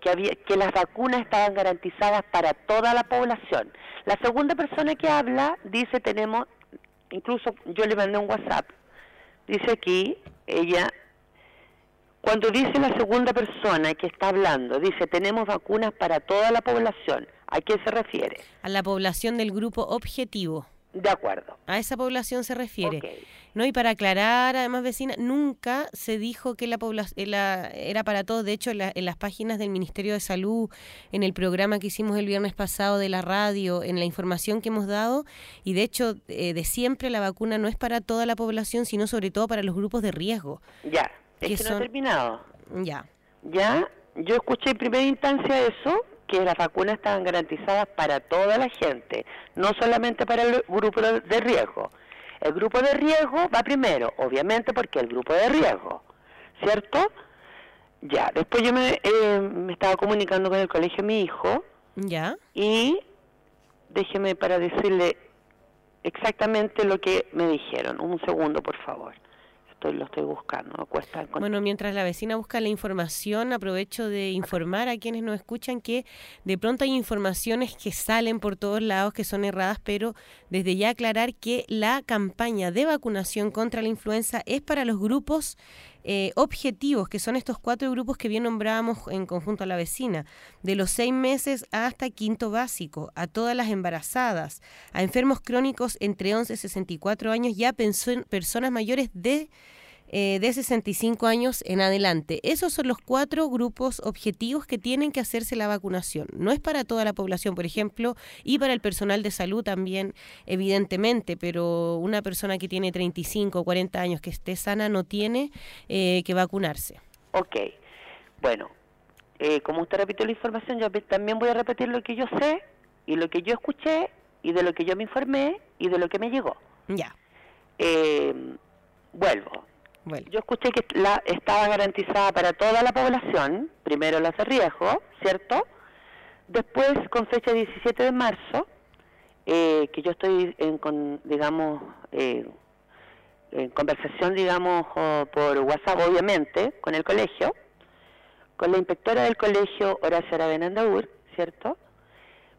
que había que las vacunas estaban garantizadas para toda la población. La segunda persona que habla dice tenemos, incluso yo le mandé un WhatsApp, dice aquí, ella, cuando dice la segunda persona que está hablando, dice tenemos vacunas para toda la población, ¿a qué se refiere? A la población del grupo objetivo. De acuerdo. A esa población se refiere. Ok. No, y para aclarar, además, vecina, nunca se dijo que la población era para todos. De hecho, en, la- en las páginas del Ministerio de Salud, en el programa que hicimos el viernes pasado de la radio, en la información que hemos dado, y de hecho, eh, de siempre la vacuna no es para toda la población, sino sobre todo para los grupos de riesgo. Ya, es Que que no son- he terminado. Ya. Ya, yo escuché en primera instancia eso, que las vacunas estaban garantizadas para toda la gente, no solamente para el grupo de de riesgo. El grupo de riesgo va primero, obviamente porque el grupo de riesgo, ¿cierto? Ya, después yo me, eh, me estaba comunicando con el colegio de mi hijo ¿Ya? y déjeme para decirle exactamente lo que me dijeron. Un segundo, por favor. Bueno, mientras la vecina busca la información, aprovecho de informar a quienes nos escuchan que de pronto hay informaciones que salen por todos lados que son erradas, pero desde ya aclarar que la campaña de vacunación contra la influenza es para los grupos eh, objetivos, que son estos cuatro grupos que bien nombrábamos en conjunto a la vecina, de los seis meses hasta quinto básico, a todas las embarazadas, a enfermos crónicos entre 11 y 64 años y a personas mayores de eh, de 65 años en adelante. Esos son los cuatro grupos objetivos que tienen que hacerse la vacunación. No es para toda la población, por ejemplo, y para el personal de salud también, evidentemente, pero una persona que tiene 35 o 40 años que esté sana no tiene eh, que vacunarse. Ok, bueno, eh, como usted repitió la información, yo también voy a repetir lo que yo sé y lo que yo escuché y de lo que yo me informé y de lo que me llegó. Ya, Eh, vuelvo. Yo escuché que la, estaba garantizada para toda la población, primero las de riesgo, ¿cierto? Después, con fecha 17 de marzo, eh, que yo estoy en, con, digamos, eh, en conversación, digamos, por WhatsApp, obviamente, con el colegio, con la inspectora del colegio, Horacio Aravena ¿cierto?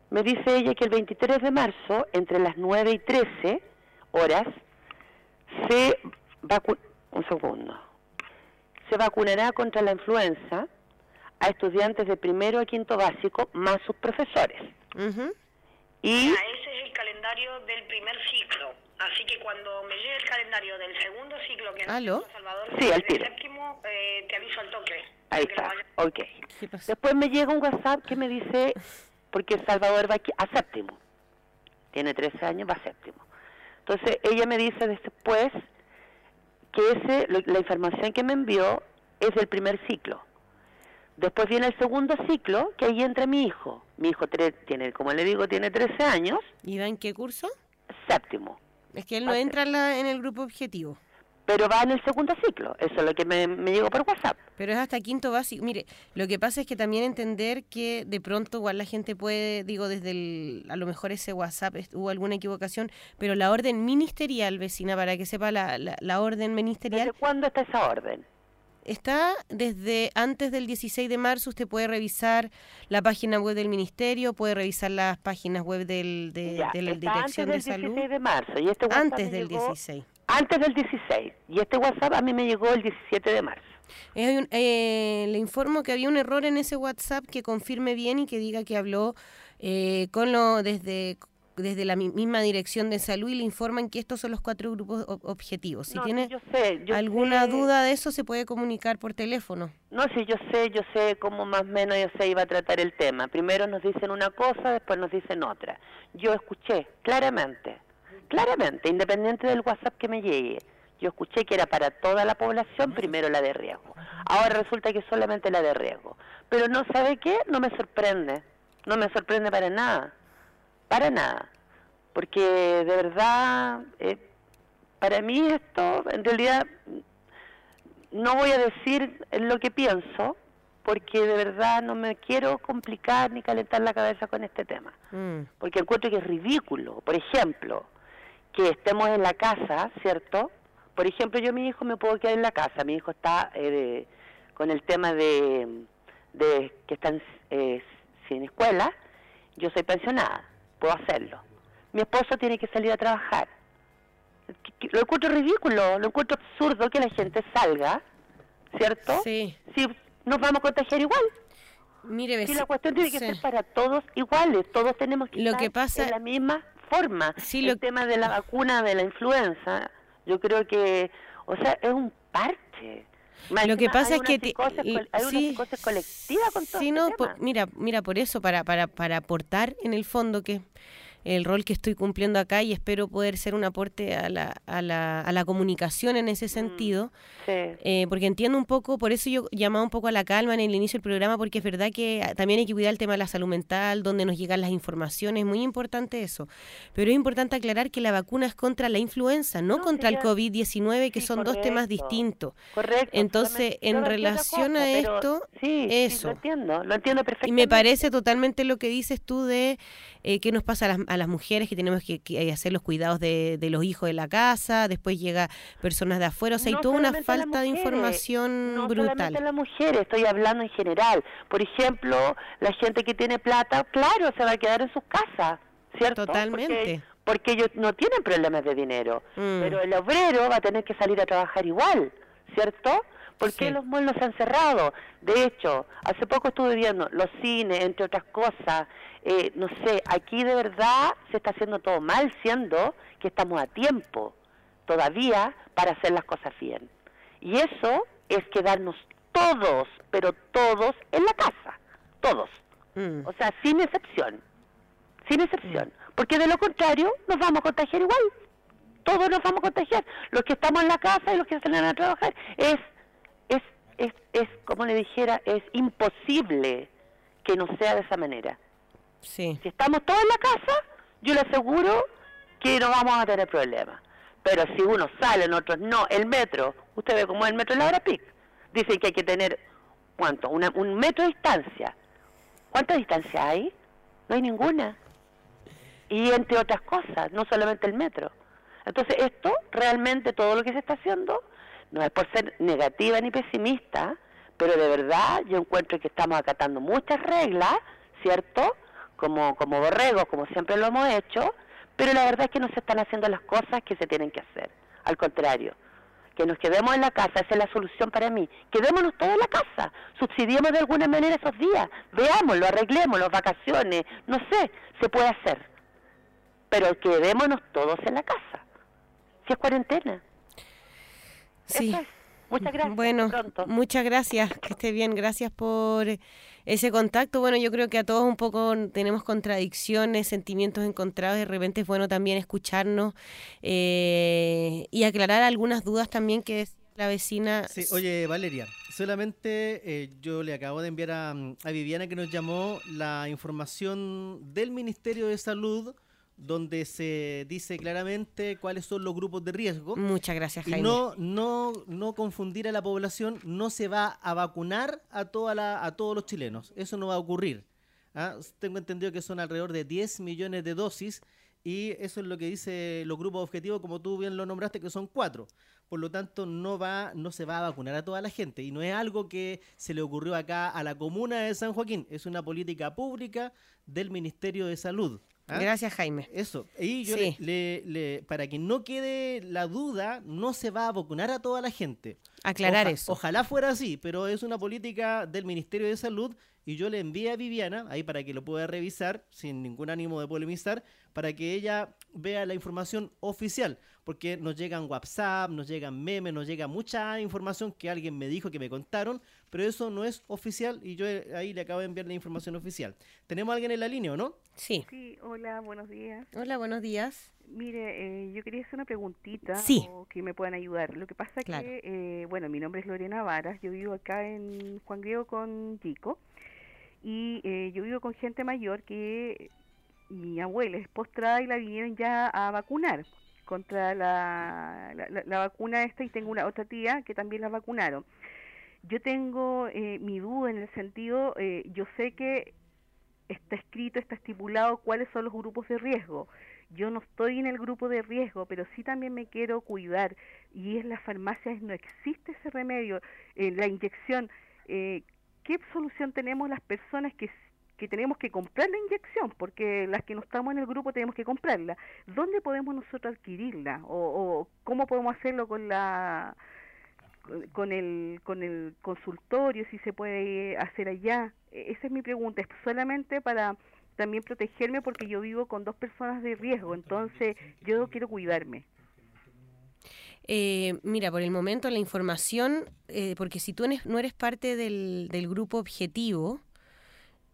Me dice ella que el 23 de marzo, entre las 9 y 13 horas, se un segundo. se vacunará contra la influenza a estudiantes de primero a quinto básico más sus profesores. Y Ah, ese es el calendario del primer ciclo. Así que cuando me llegue el calendario del segundo ciclo, que es ¿Aló? Salvador, Sí, al tiro. séptimo, eh, te aviso al toque. ahí está, vaya- ok. Después me llega un WhatsApp que me dice, porque El Salvador va aquí a séptimo, tiene 13 años, va a séptimo. Entonces ella me dice después que ese, la información que me envió es del primer ciclo. Después viene el segundo ciclo, que ahí entra mi hijo. Mi hijo tre- tiene, como le digo, tiene 13 años, ¿Y va en qué curso? séptimo. Es que él no entra en, la- en el grupo objetivo. Pero va en el segundo ciclo, eso es lo que me, me llegó por WhatsApp. Pero es hasta quinto básico. Mire, lo que pasa es que también entender que de pronto igual la gente puede, digo, desde el, a lo mejor ese WhatsApp hubo alguna equivocación, pero la orden ministerial, vecina, para que sepa la, la, la orden ministerial, ¿Desde cuándo está esa orden? está desde antes del 16 de marzo. Usted puede revisar la página web del ministerio, puede revisar las páginas web del, de, Ya, de la está Dirección de antes del Salud. 16 de marzo. Y este Antes del llegó 16. Antes del 16. Y este WhatsApp a mí me llegó el 17 de marzo. Eh, eh, le informo que había un error en ese WhatsApp que confirme bien y que diga que habló eh, con lo desde desde la mi- misma dirección de salud y le informan que estos son los cuatro grupos ob- objetivos. Si No, tiene yo sé, yo alguna sé. duda de eso se puede comunicar por teléfono. No, sí, yo sé, yo sé cómo más o menos yo sé iba a tratar el tema. Primero nos dicen una cosa, después nos dicen otra. Yo escuché claramente, claramente, independiente del WhatsApp que me llegue, yo escuché que era para toda la población, primero la de riesgo. Ahora resulta que solamente la de riesgo. Pero no sabe qué, no me sorprende, no me sorprende para nada, para nada. Porque de verdad, eh, para mí esto, en realidad, no voy a decir lo que pienso, porque de verdad no me quiero complicar ni calentar la cabeza con este tema. Mm. Porque encuentro que es ridículo. Por ejemplo, que estemos en la casa, ¿cierto? Por ejemplo, yo mi hijo me puedo quedar en la casa. Mi hijo está eh, de- con el tema de, de que están eh, sin escuela. Yo soy pensionada, puedo hacerlo. Mi esposo tiene que salir a trabajar. Lo encuentro ridículo, lo encuentro absurdo que la gente salga, ¿cierto? Sí. Si nos vamos a contagiar igual. Mire, Si la cuestión tiene que sí. ser para todos iguales, todos tenemos que Lo estar que pasa- en la misma forma. Sí, el lo- tema de la vacuna de la influenza, yo creo que, o sea, es un parche. Más Lo que pasa es una que psicosis hay una sí. psicosis colectiva con todo Sí, este no, tema. por- mira, mira, por eso, para, para, para aportar en el fondo que el rol que estoy cumpliendo acá y espero poder ser un aporte a la, a la, a la comunicación en Mm. ese sentido, Sí. eh, porque entiendo un poco, por eso yo llamaba un poco a la calma en el inicio del programa, porque es verdad que ah, también hay que cuidar el tema de la salud mental, donde nos llegan las informaciones, muy importante eso. Pero es importante aclarar que la vacuna es contra la influenza, no, No, contra sí, el ya- COVID-19, que sí, son dos temas distintos. Correcto. Entonces, en no relación a cosa, esto, eso. lo entiendo, lo entiendo Y perfectamente. me parece totalmente lo que dices tú de eh, qué nos pasa a las, a las mujeres que tenemos que, que hacer los cuidados de, de los hijos de la casa, después llega personas de afuera, o sea, hay No toda una falta de información no brutal. solamente las mujeres, estoy hablando en general. Por ejemplo, la gente que tiene plata, claro, se va a quedar en sus casas, ¿cierto? Totalmente. Porque, porque ellos no tienen problemas de dinero, Mm. pero el obrero va a tener que salir a trabajar igual, ¿cierto? ¿Por qué Sí. los malls se han cerrado? De hecho, hace poco estuve viendo los cines, entre otras cosas, eh, no sé, aquí de verdad se está haciendo todo mal, siendo que estamos a tiempo todavía para hacer las cosas bien. Y eso es quedarnos todos, pero todos en la casa, todos. Mm. O sea, sin excepción, sin excepción. Porque de lo contrario nos vamos a contagiar igual. Todos nos vamos a contagiar. Los que estamos en la casa y los que salen a trabajar. Es, es, es, como le dijera, es imposible que no sea de esa manera. Sí. Si estamos todos en la casa, yo le aseguro que no vamos a tener problemas. Pero si uno sale, otros no, el metro, usted ve cómo es el metro en la hora pic. Dicen que hay que tener, ¿cuánto? Una- un metro de distancia. ¿Cuánta distancia hay? No hay ninguna. Y entre otras cosas, no solamente el metro. Entonces esto, realmente todo lo que se está haciendo, no es por ser negativa ni pesimista, pero de verdad yo encuentro que estamos acatando muchas reglas, ¿cierto? Como, como borregos, como siempre lo hemos hecho, pero la verdad es que no se están haciendo las cosas que se tienen que hacer. Al contrario, que nos quedemos en la casa, esa es la solución para mí. Quedémonos todos en la casa, subsidiemos de alguna manera esos días, veámoslo, arreglémoslo, vacaciones, no sé, se puede hacer. Pero quedémonos todos en la casa, si es cuarentena. Sí. Es. Muchas gracias. Bueno, Pronto. muchas gracias, que esté bien, gracias por ese contacto. Bueno, yo creo que a todos un poco tenemos contradicciones, sentimientos encontrados, de repente es bueno también escucharnos eh, y aclarar algunas dudas también que decía la vecina. Sí, oye, Valeria, solamente eh, yo le acabo de enviar a, a Viviana que nos llamó la información del Ministerio de Salud donde se dice claramente cuáles son los grupos de riesgo. Muchas gracias, Y Jaime. no, no, no confundir a la población, no se va a vacunar a, toda la, a todos los chilenos. Eso no va a ocurrir. ¿ah? Tengo entendido que son alrededor de 10 millones de dosis y eso es lo que dice los grupos objetivos, como tú bien lo nombraste, que son cuatro. Por lo tanto, no, va, no se va a vacunar a toda la gente. Y no es algo que se le ocurrió acá a la comuna de San Joaquín. Es una política pública del Ministerio de Salud. ¿Ah? Gracias, Jaime. Eso. Y yo Sí. le, le- le- para que no quede la duda, no se va a vacunar a toda la gente. Aclarar Oja- eso. Ojalá fuera así, pero es una política del Ministerio de Salud y yo le envié a Viviana, ahí para que lo pueda revisar, sin ningún ánimo de polemizar, para que ella vea la información oficial, porque nos llegan WhatsApp, nos llegan memes, nos llega mucha información que alguien me dijo, que me contaron, pero eso no es oficial y yo eh, ahí le acabo de enviar la información oficial. ¿Tenemos a alguien en la línea o no? Sí. Sí, hola, buenos días. Hola, buenos días. Mire, eh, yo quería hacer una preguntita Sí. o que me puedan ayudar. Lo que pasa Claro. que, eh, bueno, mi nombre es Lorena Varas, yo vivo acá en Juan Griego con Chico y eh, yo vivo con gente mayor que mi abuela es postrada y la vinieron ya a vacunar contra la, la, la- la vacuna esta y tengo una otra tía que también la vacunaron. Yo tengo eh, mi duda en el sentido, eh, yo sé que está escrito, está estipulado cuáles son los grupos de riesgo. Yo no estoy en el grupo de riesgo, pero sí también me quiero cuidar. Y en las farmacias no existe ese remedio. Eh, la inyección, eh, ¿qué solución tenemos las personas que, que tenemos que comprar la inyección? Porque las que no estamos en el grupo tenemos que comprarla. ¿Dónde podemos nosotros adquirirla? ¿O, o cómo podemos hacerlo con la con el con el consultorio si se puede hacer allá. E- esa es mi pregunta es solamente para también protegerme porque yo vivo con dos personas de riesgo entonces yo quiero cuidarme. Eh, mira, por el momento la información, eh, porque si tú no eres parte del, del grupo objetivo,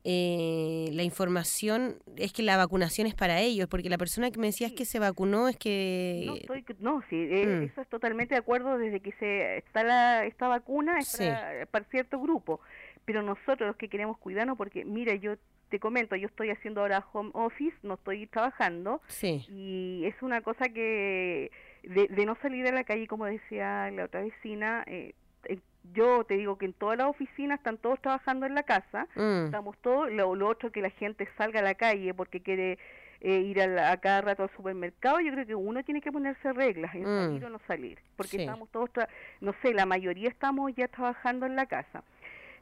eh, la información es que la vacunación es para ellos, porque la persona que me decías que se vacunó es que... no estoy no sí eh, Mm. eso es totalmente de acuerdo desde que se está la esta vacuna es Sí. para, para cierto grupo pero nosotros los que queremos cuidarnos porque mira yo te comento yo estoy haciendo ahora home office no estoy trabajando Sí. y es una cosa que de, de no salir a la calle como decía la otra vecina eh, yo te digo que en todas las oficinas están todos trabajando en la casa Mm. estamos todos lo, lo otro que la gente salga a la calle porque quiere eh, ir a, la- a cada rato al supermercado yo creo que uno tiene que ponerse reglas en Mm. salir o no salir porque Sí. estamos todos tra- no sé la mayoría estamos ya trabajando en la casa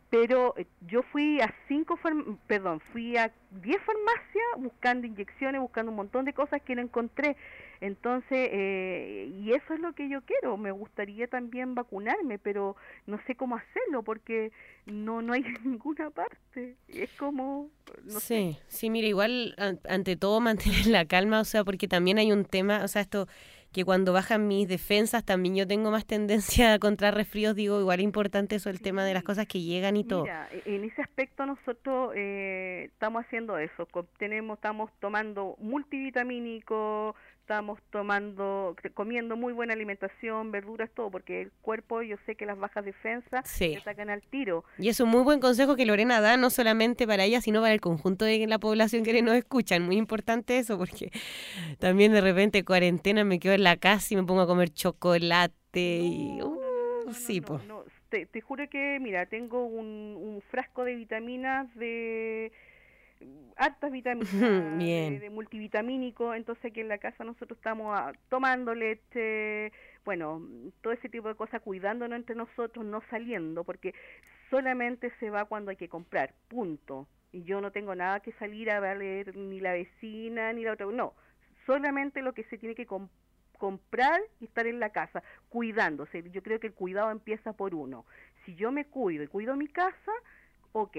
pero eh, yo fui a cinco, perdón, fui a diez farmacias buscando inyecciones, buscando un montón de cosas que no encontré. Entonces, eh, y eso es lo que yo quiero. Me gustaría también vacunarme, pero no sé cómo hacerlo porque no no hay ninguna parte. Es como, no sé. sí, sí, mira, igual an- ante todo mantener la calma, o sea, porque también hay un tema, o sea, esto que cuando bajan mis defensas también yo tengo más tendencia a contraer resfríos, digo, igual importante eso, el tema de las cosas que llegan y todo. Mira, e- en ese aspecto nosotros eh, estamos haciendo eso. Tenemos, estamos tomando multivitamínico, estamos tomando, comiendo muy buena alimentación, verduras, todo, porque el cuerpo, yo sé que las bajas defensas Sí. te atacan al tiro. Y es un muy buen consejo que Lorena da, no solamente para ella, sino para el conjunto de la población que nos escuchan. Muy importante eso, porque también de repente cuarentena me quedo en la casa y me pongo a comer chocolate y... Uh, no, no, sí, pues. no. Te, te juro que, mira, tengo un, un frasco de vitaminas de hartas vitaminas de- Bien. De, multivitamínico, entonces aquí en la casa nosotros estamos ah, tomando leche, bueno, todo ese tipo de cosas, cuidándonos entre nosotros, no saliendo, porque solamente se va cuando hay que comprar, punto. Y yo no tengo nada que salir a ver ni la vecina ni la otra, no, solamente lo que se tiene que comprar comprar y estar en la casa, cuidándose. Yo creo que el cuidado empieza por uno. Si yo me cuido y cuido mi casa, ok.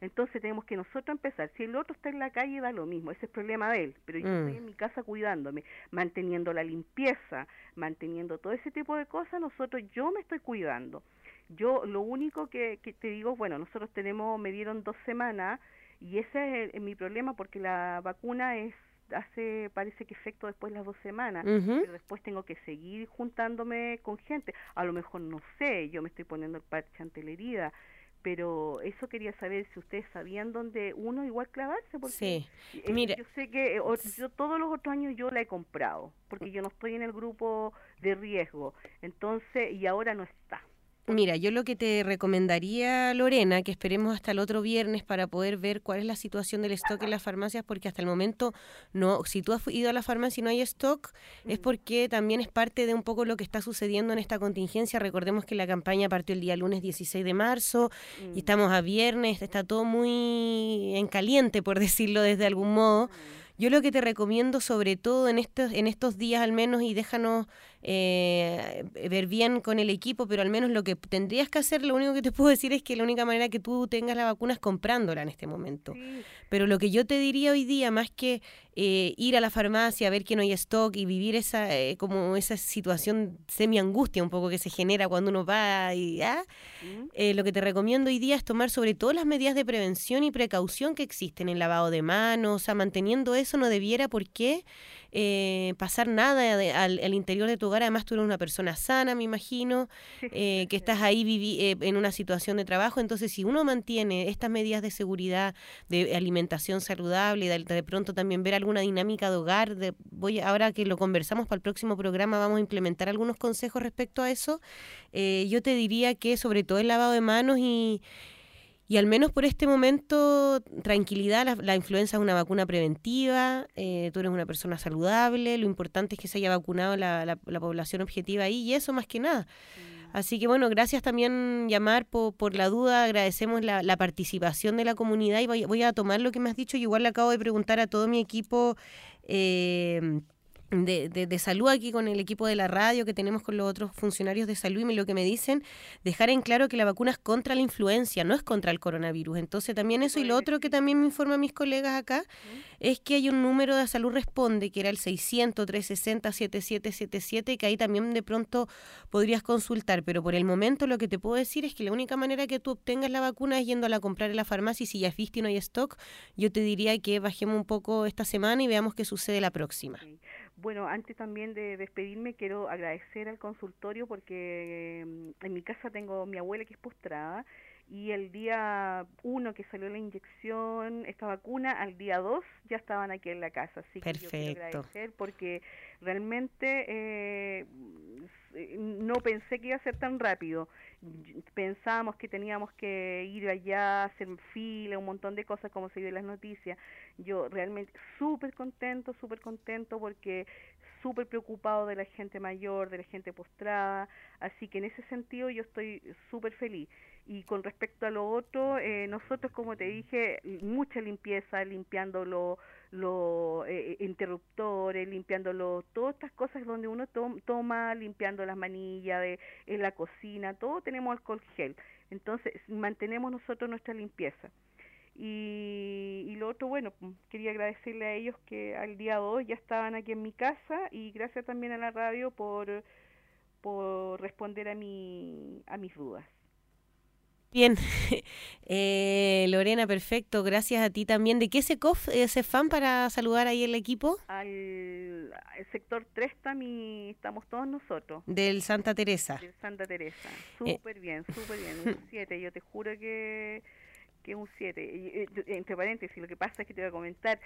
Entonces tenemos que nosotros empezar. Si el otro está en la calle, da lo mismo, ese es el problema de él. Pero yo Mm. estoy en mi casa cuidándome, manteniendo la limpieza, manteniendo todo ese tipo de cosas, nosotros, yo me estoy cuidando. Yo lo único que, que te digo, bueno, nosotros tenemos, me dieron dos semanas y ese es, el- mi problema porque la vacuna es hace parece que efecto después de las dos semanas pero después tengo que seguir juntándome con gente a lo mejor no sé yo me estoy poniendo el parche ante la herida pero eso quería saber si ustedes sabían dónde uno igual clavarse porque Sí. eh, Mira. yo sé que eh, o- yo todos los otros años yo la he comprado porque yo no estoy en el grupo de riesgo entonces y ahora no está Mira, yo lo que te recomendaría, Lorena, que esperemos hasta el otro viernes para poder ver cuál es la situación del stock en las farmacias, porque hasta el momento no, si tú has ido a la farmacia y no hay stock, es porque también es parte de un poco lo que está sucediendo en esta contingencia. Recordemos que la campaña partió el día lunes 16 de marzo y estamos a viernes, está todo muy en caliente, por decirlo desde algún modo. Yo lo que te recomiendo, sobre todo en estos, en estos días al menos, y déjanos eh, ver bien con el equipo, pero al menos lo que tendrías que hacer, lo único que te puedo decir es que la única manera que tú tengas la vacuna es comprándola en este momento. Pero lo que yo te diría hoy día, más que eh, ir a la farmacia, ver que no hay stock y vivir esa eh, como esa situación semi-angustia un poco que se genera cuando uno va y... ah, eh, lo que te recomiendo hoy día es tomar sobre todo las medidas de prevención y precaución que existen, el lavado de manos, o sea, manteniendo eso no debiera por qué eh, pasar nada de- al, al interior de tu hogar. Además, tú eres una persona sana, me imagino, eh, que estás ahí vivi- eh, en una situación de trabajo. Entonces, si uno mantiene estas medidas de seguridad, de alimentación saludable, de, de pronto también ver alguna dinámica de hogar, de, voy ahora que lo conversamos para el próximo programa, vamos a implementar algunos consejos respecto a eso. Eh, yo te diría que sobre todo el lavado de manos y, y al menos por este momento, tranquilidad, la, la influenza es una vacuna preventiva, eh, tú eres una persona saludable, lo importante es que se haya vacunado la, la- la población objetiva ahí y eso más que nada. Así que bueno, gracias también llamar po- por, la duda, agradecemos la, la participación de la comunidad y voy, voy a tomar lo que me has dicho y igual le acabo de preguntar a todo mi equipo. eh, de, de- de salud aquí con el equipo de la radio que tenemos con los otros funcionarios de salud y lo que me dicen, dejar en claro que la vacuna es contra la influencia, no es contra el coronavirus. Entonces también eso y lo otro que también me informan mis colegas acá es que hay un número de salud responde que era el 600 360 7777 que ahí también de pronto podrías consultar, pero por el momento lo que te puedo decir es que la única manera que tú obtengas la vacuna es yéndola a comprar en la farmacia y si ya viste y no hay stock, yo te diría que bajemos un poco esta semana y veamos qué sucede la próxima. Bueno, antes también de despedirme, quiero agradecer al consultorio porque mm, en mi casa tengo mi abuela que es postrada y el día uno que salió la inyección, esta vacuna, al día dos ya estaban aquí en la casa. Así que yo quiero Perfecto. agradecer porque realmente eh, no pensé que iba a ser tan rápido. Pensábamos que teníamos que ir allá, hacer fila, un montón de cosas como se vio en las noticias. Yo realmente súper contento, súper contento porque súper preocupado de la gente mayor, de la gente postrada, así que en ese sentido yo estoy súper feliz. Y con respecto a lo otro, eh, nosotros, como te dije, mucha limpieza, limpiando los los eh, interruptores, limpiando los- todas estas cosas donde uno to- toma, limpiando las manillas de en la cocina, todo tenemos alcohol gel. Entonces, mantenemos nosotros nuestra limpieza. Y, y lo otro, bueno, pues, quería agradecerle a ellos que al día 2 ya estaban aquí en mi casa y gracias también a la radio por, por responder a, mi, a mis dudas. Bien, Eh, Lorena, perfecto, gracias a ti también. ¿De qué SECOF, ese fan para saludar ahí el equipo? Al, al sector 3 mi, estamos todos nosotros. Del Santa Teresa. de Santa Teresa. Eh. Súper bien, súper bien. Un 7, yo te juro que que un 7. Entre paréntesis, lo que pasa es que te voy a comentar,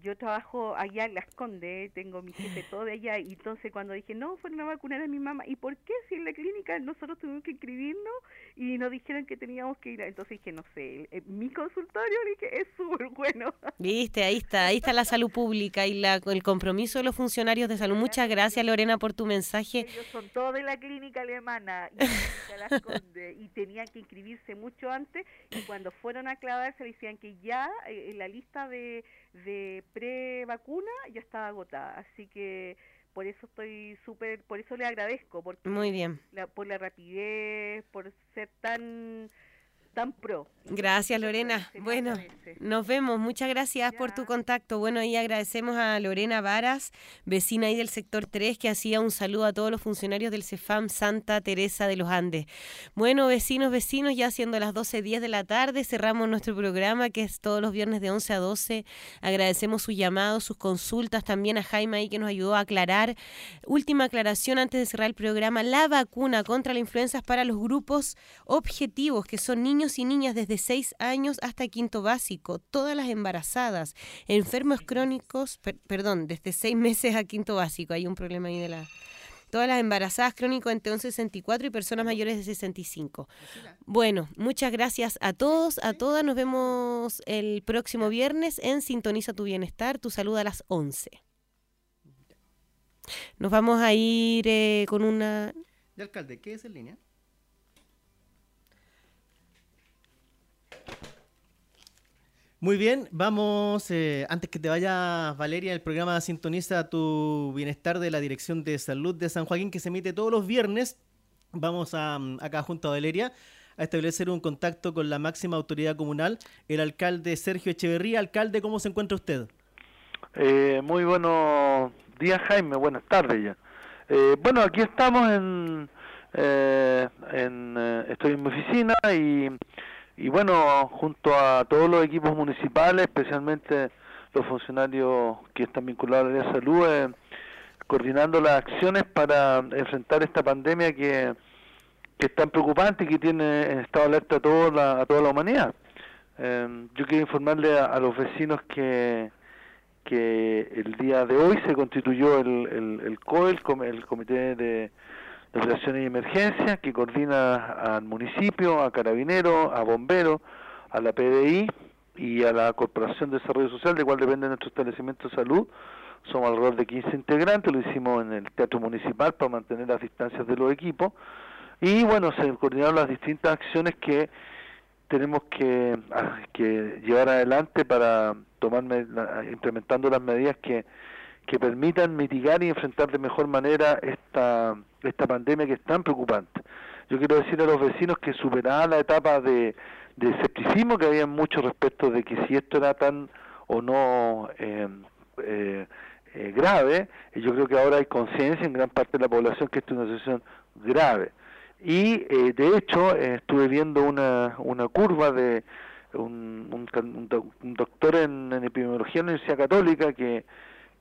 yo trabajo allá en Las Condes, tengo mi jefe todo de allá, y entonces cuando dije, no, fueron a vacunar a mi mamá, ¿y por qué si en la clínica nosotros tuvimos que inscribirnos y nos dijeron que teníamos que ir? a-?" Entonces dije, no sé, mi consultorio dije, es súper bueno. Viste, ahí está, ahí está la salud pública y la, el compromiso de los funcionarios de salud. Muchas gracias, Lorena, por tu mensaje. Ellos son todos de la clínica alemana y, la clínica Las Condes, y tenían que inscribirse mucho antes y cuando fueron a clavarse le decían que ya eh, la lista de, de pre-vacuna ya estaba agotada. Así que por eso estoy súper, por eso le agradezco, porque Muy bien. la- por la rapidez, por ser tan tan pro. Gracias, Lorena. Bueno, nos vemos. Muchas gracias por tu contacto. Bueno, ahí agradecemos a Lorena Varas, vecina ahí del sector 3, que hacía un saludo a todos los funcionarios del CEFAM Santa Teresa de los Andes. Bueno, vecinos, vecinos, ya siendo las 12.10 de la tarde, cerramos nuestro programa, que es todos los viernes de 11 a 12. Agradecemos sus llamados, sus consultas, también a Jaime ahí que nos ayudó a aclarar. Última aclaración antes de cerrar el programa, la vacuna contra la influenza es para los grupos objetivos, que son niños y niñas desde 6 años hasta quinto básico, todas las embarazadas, enfermos crónicos, per- perdón, desde 6 meses a quinto básico, hay un problema ahí de la... Todas las embarazadas crónicos entre 11 y 64 y personas mayores de 65. Bueno, muchas gracias a todos, a todas. Nos vemos el próximo viernes en Sintoniza tu Bienestar, tu salud a las 11. Nos vamos a ir eh, con una... Y alcalde, ¿qué es en línea? Muy bien, vamos, eh, antes que te vaya Valeria, el programa Sintoniza tu Bienestar de la Dirección de Salud de San Joaquín, que se emite todos los viernes, vamos a, mm, acá junto a Valeria a establecer un contacto con la máxima autoridad comunal, el alcalde Sergio Echeverría. Alcalde, ¿cómo se encuentra usted? Eh, muy buenos días, Jaime. Buenas tardes ya. Eh, bueno, aquí estamos en, eh, en eh, estoy en mi oficina y, y bueno, junto a todos los equipos municipales, especialmente los funcionarios que están vinculados a la salud, eh, coordinando las acciones para enfrentar esta pandemia que, que es tan preocupante y que tiene en estado alerta a toda la, a toda la humanidad. Eh, yo quiero informarle a, los vecinos que que el día de hoy se constituyó el, el, el COE, com- el Comité de, de Operaciones y Emergencias, que coordina al municipio, a Carabineros, a Bomberos, a la PDI y a la Corporación de Desarrollo Social, de cual depende nuestro establecimiento de salud. Somos alrededor de 15 integrantes, lo hicimos en el Teatro Municipal para mantener las distancias de los equipos. Y bueno, se coordinaron las distintas acciones que tenemos que, ah, que llevar adelante para tomar implementando las medidas que, que permitan mitigar y enfrentar de mejor manera esta, esta pandemia que es tan preocupante. Yo quiero decir a los vecinos que superada la etapa de, de escepticismo que había mucho respecto de que si esto era tan o no eh, eh, eh, grave, eh, yo creo que ahora hay conciencia en gran parte de la población que esto es una situación grave. Y eh, de hecho estuve viendo una, una curva de un, un, un doc- un doctor en, en epidemiología en la Universidad Católica que,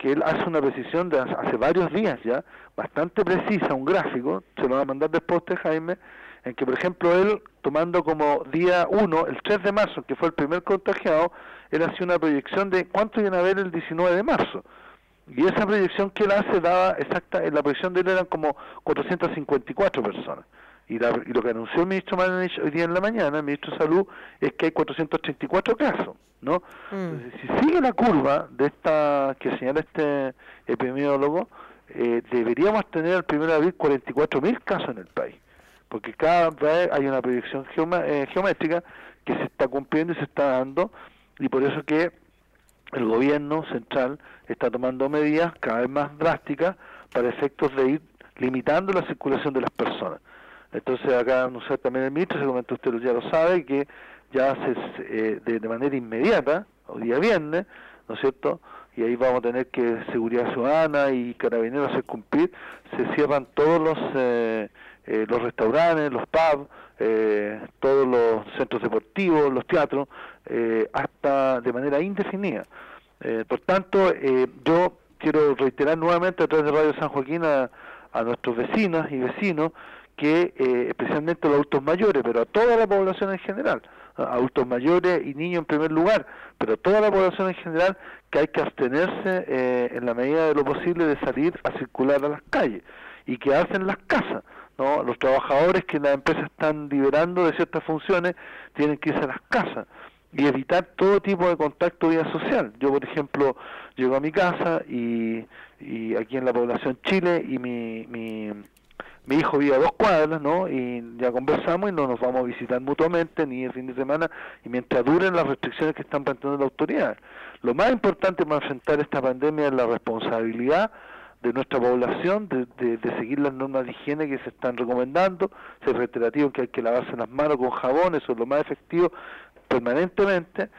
que él hace una precisión de hace varios días ya, bastante precisa, un gráfico, se lo va a mandar después usted Jaime, en que por ejemplo él, tomando como día 1, el 3 de marzo, que fue el primer contagiado, él hacía una proyección de cuánto iban a haber el 19 de marzo. Y esa proyección que él hace daba exacta, en la proyección de él eran como 454 personas. Y, la- y lo que anunció el ministro Maranich hoy día en la mañana, el ministro de Salud, es que hay 434 casos, ¿no? Entonces, si sigue la curva de esta que señala este epidemiólogo, eh, deberíamos tener al 1 de abril 44.000 casos en el país, porque cada vez hay una proyección geoma- eh, geométrica que se está cumpliendo y se está dando, y por eso que el gobierno central está tomando medidas cada vez más drásticas para efectos de ir limitando la circulación de las personas. Entonces acá anunciar también el ministro, seguramente usted ya lo sabe, que ya se, eh, de, manera inmediata, hoy día viernes, ¿no es cierto? Y ahí vamos a tener que Seguridad Ciudadana y Carabineros hacer cumplir, se cierran todos los, eh, eh, los restaurantes, los pubs, eh, todos los centros deportivos, los teatros, eh, hasta de manera indefinida. Por tanto, yo quiero reiterar nuevamente a través de Radio San Joaquín a, a nuestros vecinas y vecinos que eh, especialmente los adultos mayores, pero a toda la población en general, adultos mayores y niños en primer lugar, pero toda la población en general, que hay que abstenerse eh, en la medida de lo posible de salir a circular a las calles y quedarse en las casas. ¿no? Los trabajadores que las empresas están liberando de ciertas funciones tienen que irse a las casas y evitar todo tipo de contacto vía social. Yo, por ejemplo, llego a mi casa y, y aquí en la población Chile y mi, mi, mi hijo vive a dos cuadras, ¿no? Y ya conversamos y no nos vamos a visitar mutuamente ni el fin de semana y mientras duren las restricciones que están planteando las autoridades. Lo más importante para enfrentar esta pandemia es la responsabilidad de nuestra población, de, de, de, seguir las normas de higiene que se están recomendando, ser reiterativo que hay que lavarse las manos con jabón, eso es lo más efectivo permanentemente,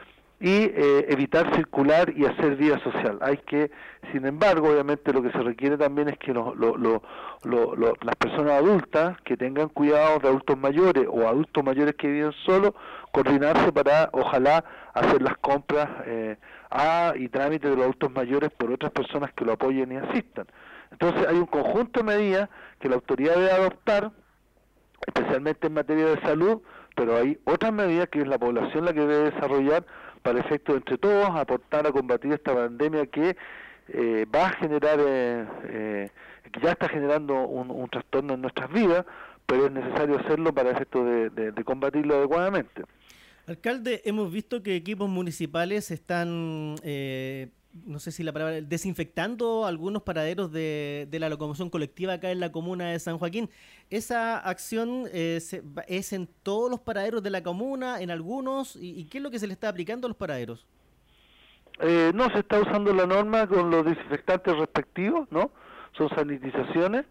y eh, evitar circular y hacer vida social. Hay que, sin embargo, obviamente lo que se requiere también es que lo, lo, las personas adultas que tengan cuidado de adultos mayores o adultos mayores que viven solos, coordinarse para, ojalá, hacer las compras eh, a y trámites de los adultos mayores por otras personas que lo apoyen y asistan. Entonces hay un conjunto de medidas que la autoridad debe adoptar, especialmente en materia de salud, pero hay otras medidas que es la población la que debe desarrollar para efecto entre todos aportar a combatir esta pandemia que eh, va a generar, eh, eh, que ya está generando un, trastorno en nuestras vidas, pero es necesario hacerlo para efecto de, de, de combatirlo adecuadamente. Alcalde, hemos visto que equipos municipales están eh, no sé si la palabra, desinfectando algunos paraderos de, de, la locomoción colectiva acá en la comuna de San Joaquín. ¿Esa acción eh, es en todos los paraderos de la comuna, en algunos? ¿Y, y qué es lo que se le está aplicando a los paraderos? Eh, no, se está usando la norma con los desinfectantes respectivos, ¿no? Son sanitizaciones.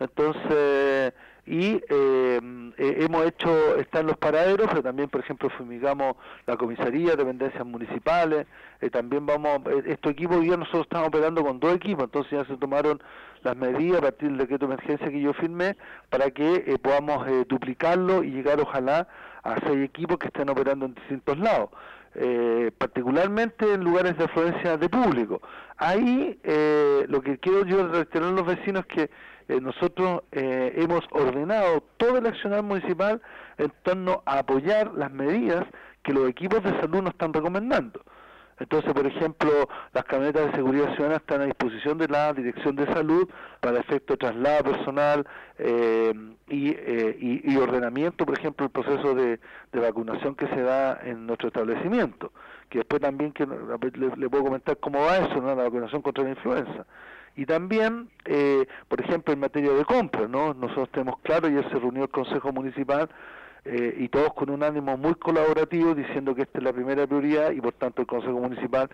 Entonces, y eh, eh, hemos hecho, están los paraderos, pero también, por ejemplo, fumigamos la comisaría, dependencias municipales, eh, también vamos, eh, estos equipos hoy día nosotros estamos operando con dos equipos, entonces ya se tomaron las medidas a partir del decreto de emergencia que yo firmé para que eh, podamos duplicarlo y llegar ojalá a seis equipos que estén operando en distintos lados. Eh, particularmente en lugares de afluencia de público. Ahí eh, lo que quiero yo reiterar a los vecinos es que eh, nosotros eh, hemos ordenado todo el accionar municipal en torno a apoyar las medidas que los equipos de salud nos están recomendando. Entonces, por ejemplo, las camionetas de seguridad ciudadana están a disposición de la Dirección de Salud para efecto de traslado personal eh, y, eh, y, y, ordenamiento, por ejemplo, el proceso de, vacunación que se da en nuestro establecimiento. Que después también que le, le puedo comentar cómo va eso, ¿no? la vacunación contra la influenza y también, eh, por ejemplo, en materia de compra, ¿no? Nosotros tenemos claro, ayer se reunió el Consejo Municipal eh, y todos con un ánimo muy colaborativo diciendo que esta es la primera prioridad y por tanto el Consejo Municipal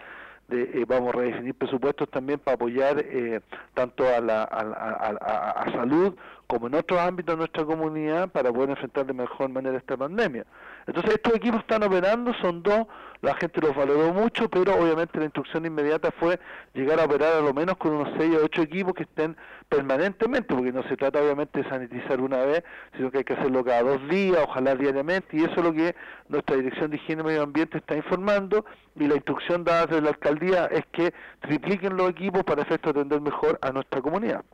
de, eh, vamos a redefinir presupuestos también para apoyar eh, tanto a, la, a, a, a, salud como en otros ámbitos de nuestra comunidad para poder enfrentar de mejor manera esta pandemia. Entonces estos equipos están operando, son dos, la gente los valoró mucho, pero obviamente la instrucción inmediata fue llegar a operar a lo menos con unos 6 o 8 equipos que estén permanentemente, porque no se trata obviamente de sanitizar una vez, sino que hay que hacerlo cada dos días, ojalá diariamente, y eso es lo que nuestra Dirección de Higiene y Medio Ambiente está informando, y la instrucción dada desde la alcaldía es que tripliquen los equipos para efecto de atender mejor a nuestra comunidad.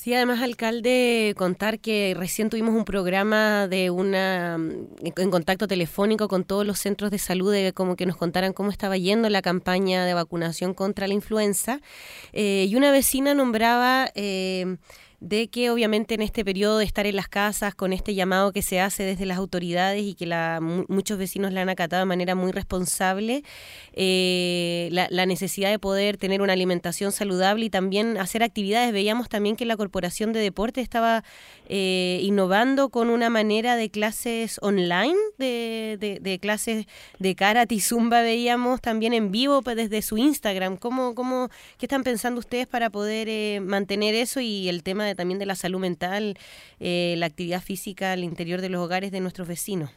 Sí, además, alcalde, contar que recién tuvimos un programa de una en contacto telefónico con todos los centros de salud, de como que nos contaran cómo estaba yendo la campaña de vacunación contra la influenza. Eh, y una vecina nombraba eh, de que obviamente en este periodo de estar en las casas con este llamado que se hace desde las autoridades y que la, muchos vecinos la han acatado de manera muy responsable, eh, la, la, necesidad de poder tener una alimentación saludable y también hacer actividades. Veíamos también que la Corporación de Deporte estaba eh, innovando con una manera de clases online, de, clases de karate y zumba, veíamos también en vivo desde su Instagram. ¿Cómo, cómo, ¿Qué están pensando ustedes para poder eh, mantener eso y el tema también de la salud mental, eh, la actividad física al interior de los hogares de nuestros vecinos.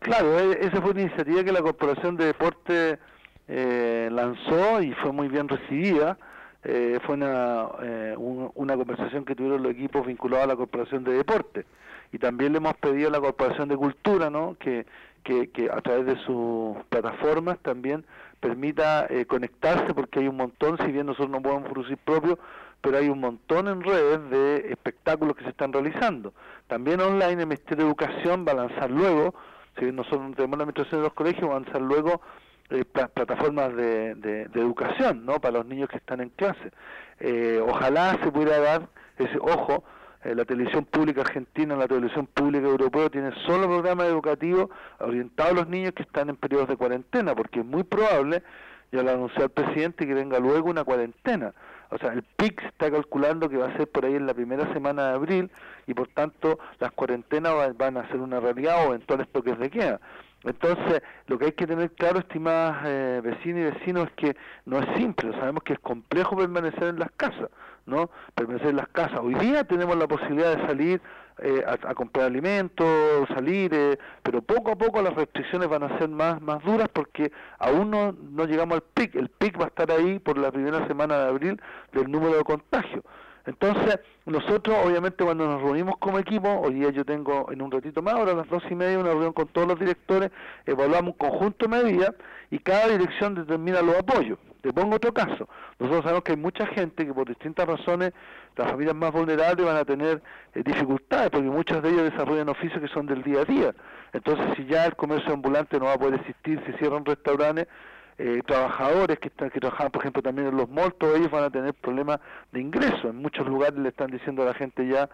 Claro, esa fue una iniciativa que la Corporación de Deporte eh, lanzó y fue muy bien recibida. Eh, fue una, eh, un, una conversación que tuvieron los equipos vinculados a la Corporación de Deporte. Y también le hemos pedido a la Corporación de Cultura ¿no? que, que, que a través de sus plataformas también permita eh, conectarse, porque hay un montón, si bien nosotros no podemos producir propio, pero hay un montón en redes de espectáculos que se están realizando. También online el Ministerio de Educación va a lanzar luego, si nosotros no tenemos la administración de los colegios, va a lanzar luego eh, pl plataformas de, de, de, educación, ¿no? Para los niños que están en clase. Eh, ojalá se pudiera dar ese ojo, eh, la televisión pública argentina, la televisión pública europea tiene solo programas educativos orientados a los niños que están en periodos de cuarentena, porque es muy probable, ya lo anunció el presidente, que venga luego una cuarentena o sea, el PIC está calculando que va a ser por ahí en la primera semana de abril y por tanto las cuarentenas van a ser una realidad o eventuales toques de queda. Entonces, lo que hay que tener claro, estimadas eh, vecinas y vecinos, es que no es simple, sabemos que es complejo permanecer en las casas, ¿no? Permanecer en las casas. Hoy día tenemos la posibilidad de salir eh, a, a, comprar alimentos, salir, eh, pero poco a poco las restricciones van a ser más, más duras porque aún no, no llegamos al pic. El pic va a estar ahí por la primera semana de abril del número de contagios. Entonces, nosotros obviamente cuando nos reunimos como equipo, hoy día yo tengo en un ratito más, ahora a las dos y media, una reunión con todos los directores, evaluamos un conjunto de medidas y cada dirección determina los apoyos. Te pongo otro caso. Nosotros sabemos que hay mucha gente que por distintas razones, las familias más vulnerables van a tener eh, dificultades, porque muchos de ellos desarrollan oficios que son del día a día. Entonces, si ya el comercio ambulante no va a poder existir, si cierran restaurantes, eh, trabajadores que, están, que trabajan, por ejemplo, también en los malls, todos ellos van a tener problemas de ingreso. En muchos lugares le están diciendo a la gente ya,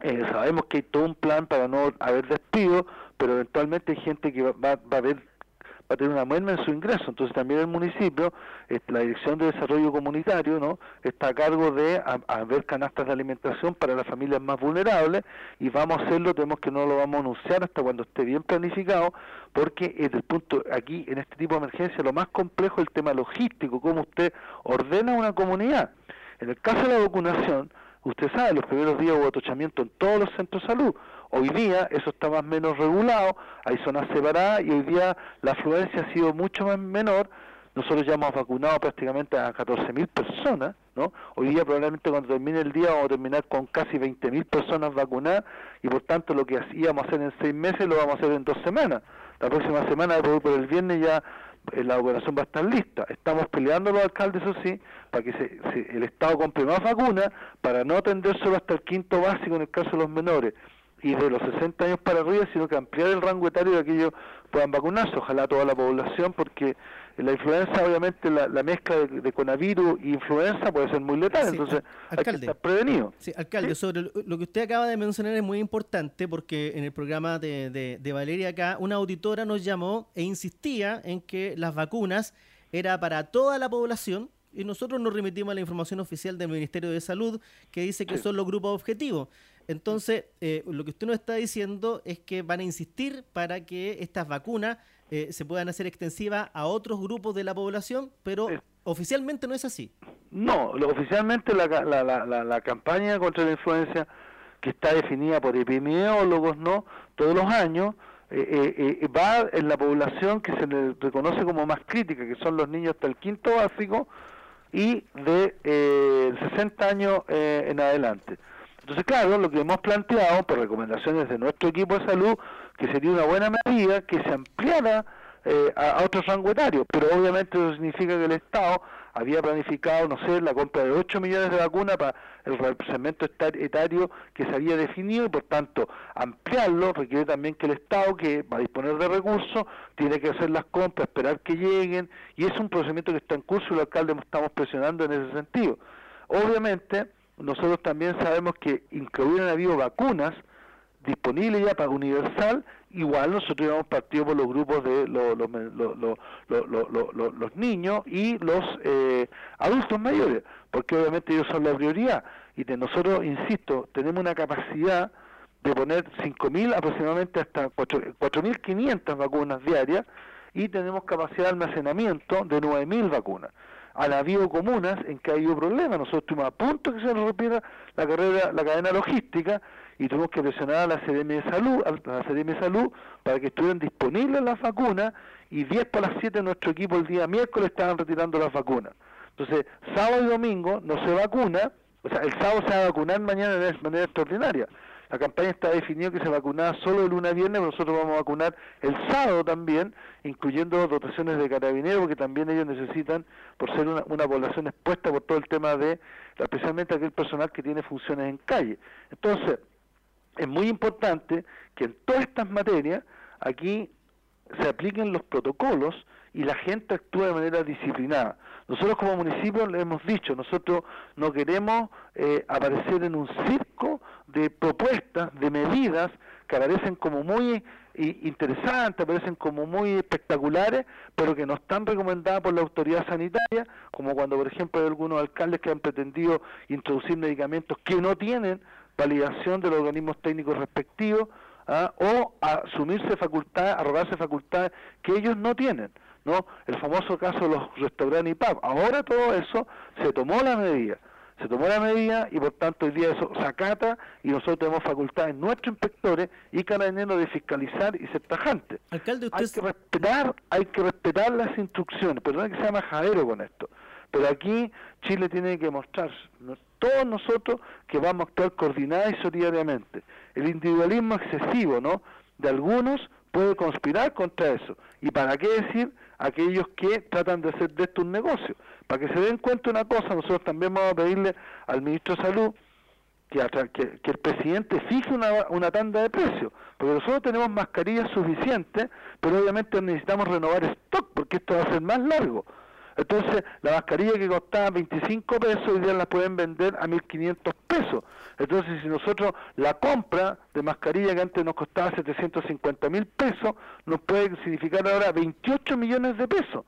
eh, sabemos que hay todo un plan para no haber despido, pero eventualmente hay gente que va, va, va a haber va a tener una merma en su ingreso. Entonces también el municipio, la Dirección de Desarrollo Comunitario, ¿no? está a cargo de haber canastas de alimentación para las familias más vulnerables y vamos a hacerlo, tenemos que no lo vamos a anunciar hasta cuando esté bien planificado, porque desde el punto aquí en este tipo de emergencia lo más complejo es el tema logístico, cómo usted ordena una comunidad. En el caso de la vacunación, usted sabe, los primeros días hubo atochamiento en todos los centros de salud. Hoy día eso está más menos regulado, hay zonas separadas y hoy día la afluencia ha sido mucho más menor. Nosotros ya hemos vacunado prácticamente a 14.000 personas, ¿no? Hoy día probablemente cuando termine el día vamos a terminar con casi 20.000 personas vacunadas y por tanto lo que íbamos a hacer en seis meses lo vamos a hacer en dos semanas. La próxima semana, por el viernes ya eh, la operación va a estar lista. Estamos peleando los alcaldes, eso sí, para que se, el Estado compre más vacunas, para no atender solo hasta el quinto básico en el caso de los menores y de los 60 años para arriba, sino que ampliar el rango etario de que ellos puedan vacunarse, ojalá toda la población, porque la influenza, obviamente, la, mezcla de, de, coronavirus y influenza puede ser muy letal, entonces hay que estar prevenido. Sí, alcalde, sobre lo que usted acaba de mencionar es muy importante porque en el programa de, de, de Valeria acá, una auditora nos llamó e insistía en que las vacunas era para toda la población, y nosotros nos remitimos a la información oficial del Ministerio de Salud que dice que son los grupos objetivos. Entonces, eh, lo que usted nos está diciendo es que van a insistir para que estas vacunas eh, se puedan hacer extensivas a otros grupos de la población, pero oficialmente no es así. No, lo, oficialmente la, la, la, la, campaña contra la influencia, que está definida por epidemiólogos, ¿no? Todos los años, eh, va en la población que se le reconoce como más crítica, que son los niños hasta el quinto básico y de eh, 60 años en adelante. Entonces, claro, lo que hemos planteado por recomendaciones de nuestro equipo de salud, que sería una buena medida que se ampliara eh, a, otros rango pero obviamente eso significa que el Estado había planificado, no sé, la compra de 8 millones de vacunas para el segmento etario que se había definido y por tanto ampliarlo requiere también que el Estado, que va a disponer de recursos, tiene que hacer las compras, esperar que lleguen y es un procedimiento que está en curso y los alcaldes estamos presionando en ese sentido. Obviamente, nosotros también sabemos que incluyen habido vacunas disponibles ya para universal, igual nosotros hemos partido por los grupos de los, los, niños y los eh, adultos mayores, porque obviamente ellos son la prioridad. Y de nosotros, insisto, tenemos una capacidad de poner 5.000 aproximadamente hasta 4.500 vacunas diarias y tenemos capacidad de almacenamiento de 9.000 vacunas han habido comunas en que ha habido problemas. Nosotros estuvimos a punto que se nos rompiera la carrera, la cadena logística y tuvimos que presionar a la CDM de Salud, a la CDM de Salud para que estuvieran disponibles las vacunas y 10 para las 7 nuestro equipo el día miércoles estaban retirando las vacunas. Entonces, sábado y domingo no se vacuna, o sea, el sábado se va a vacunar mañana de manera extraordinaria. La campaña está definida que se vacunaba solo el lunes a viernes, nosotros vamos a vacunar el sábado también, incluyendo dotaciones de carabineros, porque también ellos necesitan, por ser una, población expuesta por todo el tema de, especialmente aquel personal que tiene funciones en calle. Entonces, es muy importante que en todas estas materias aquí se apliquen los protocolos y la gente actúe de manera disciplinada. Nosotros como municipio le hemos dicho, nosotros no queremos eh, aparecer en un circo de propuestas, de medidas que aparecen como muy interesantes, aparecen como muy espectaculares, pero que no están recomendadas por la autoridad sanitaria, como cuando por ejemplo hay algunos alcaldes que han pretendido introducir medicamentos que no tienen validación de los organismos técnicos respectivos, ¿ah? o asumirse facultades, arrogarse facultades que ellos no tienen. ¿no? El famoso caso de los restaurantes y pub. Ahora todo eso se tomó la medida se tomó la medida y por tanto hoy día eso se acata y nosotros tenemos facultades, nuestros inspectores y carabineros de fiscalizar y ser tajantes. Alcalde, Hay que respetar, hay que respetar las instrucciones, perdón que sea majadero con esto, pero aquí Chile tiene que mostrar, todos nosotros, que vamos a actuar coordinada y solidariamente. El individualismo excesivo, ¿no?, de algunos puede conspirar contra eso. ¿Y para qué decir aquellos que tratan de hacer de esto un negocio? Para que se den cuenta una cosa, nosotros también vamos a pedirle al ministro de Salud que, el presidente fije una, una tanda de precios, porque nosotros tenemos mascarillas suficientes, pero obviamente necesitamos renovar stock, porque esto va a ser más largo. Entonces, la mascarilla que costaba 25 pesos, hoy día la pueden vender a 1.500 pesos. Entonces, si nosotros la compra de mascarilla que antes nos costaba 750 mil pesos, nos puede significar ahora 28 millones de pesos.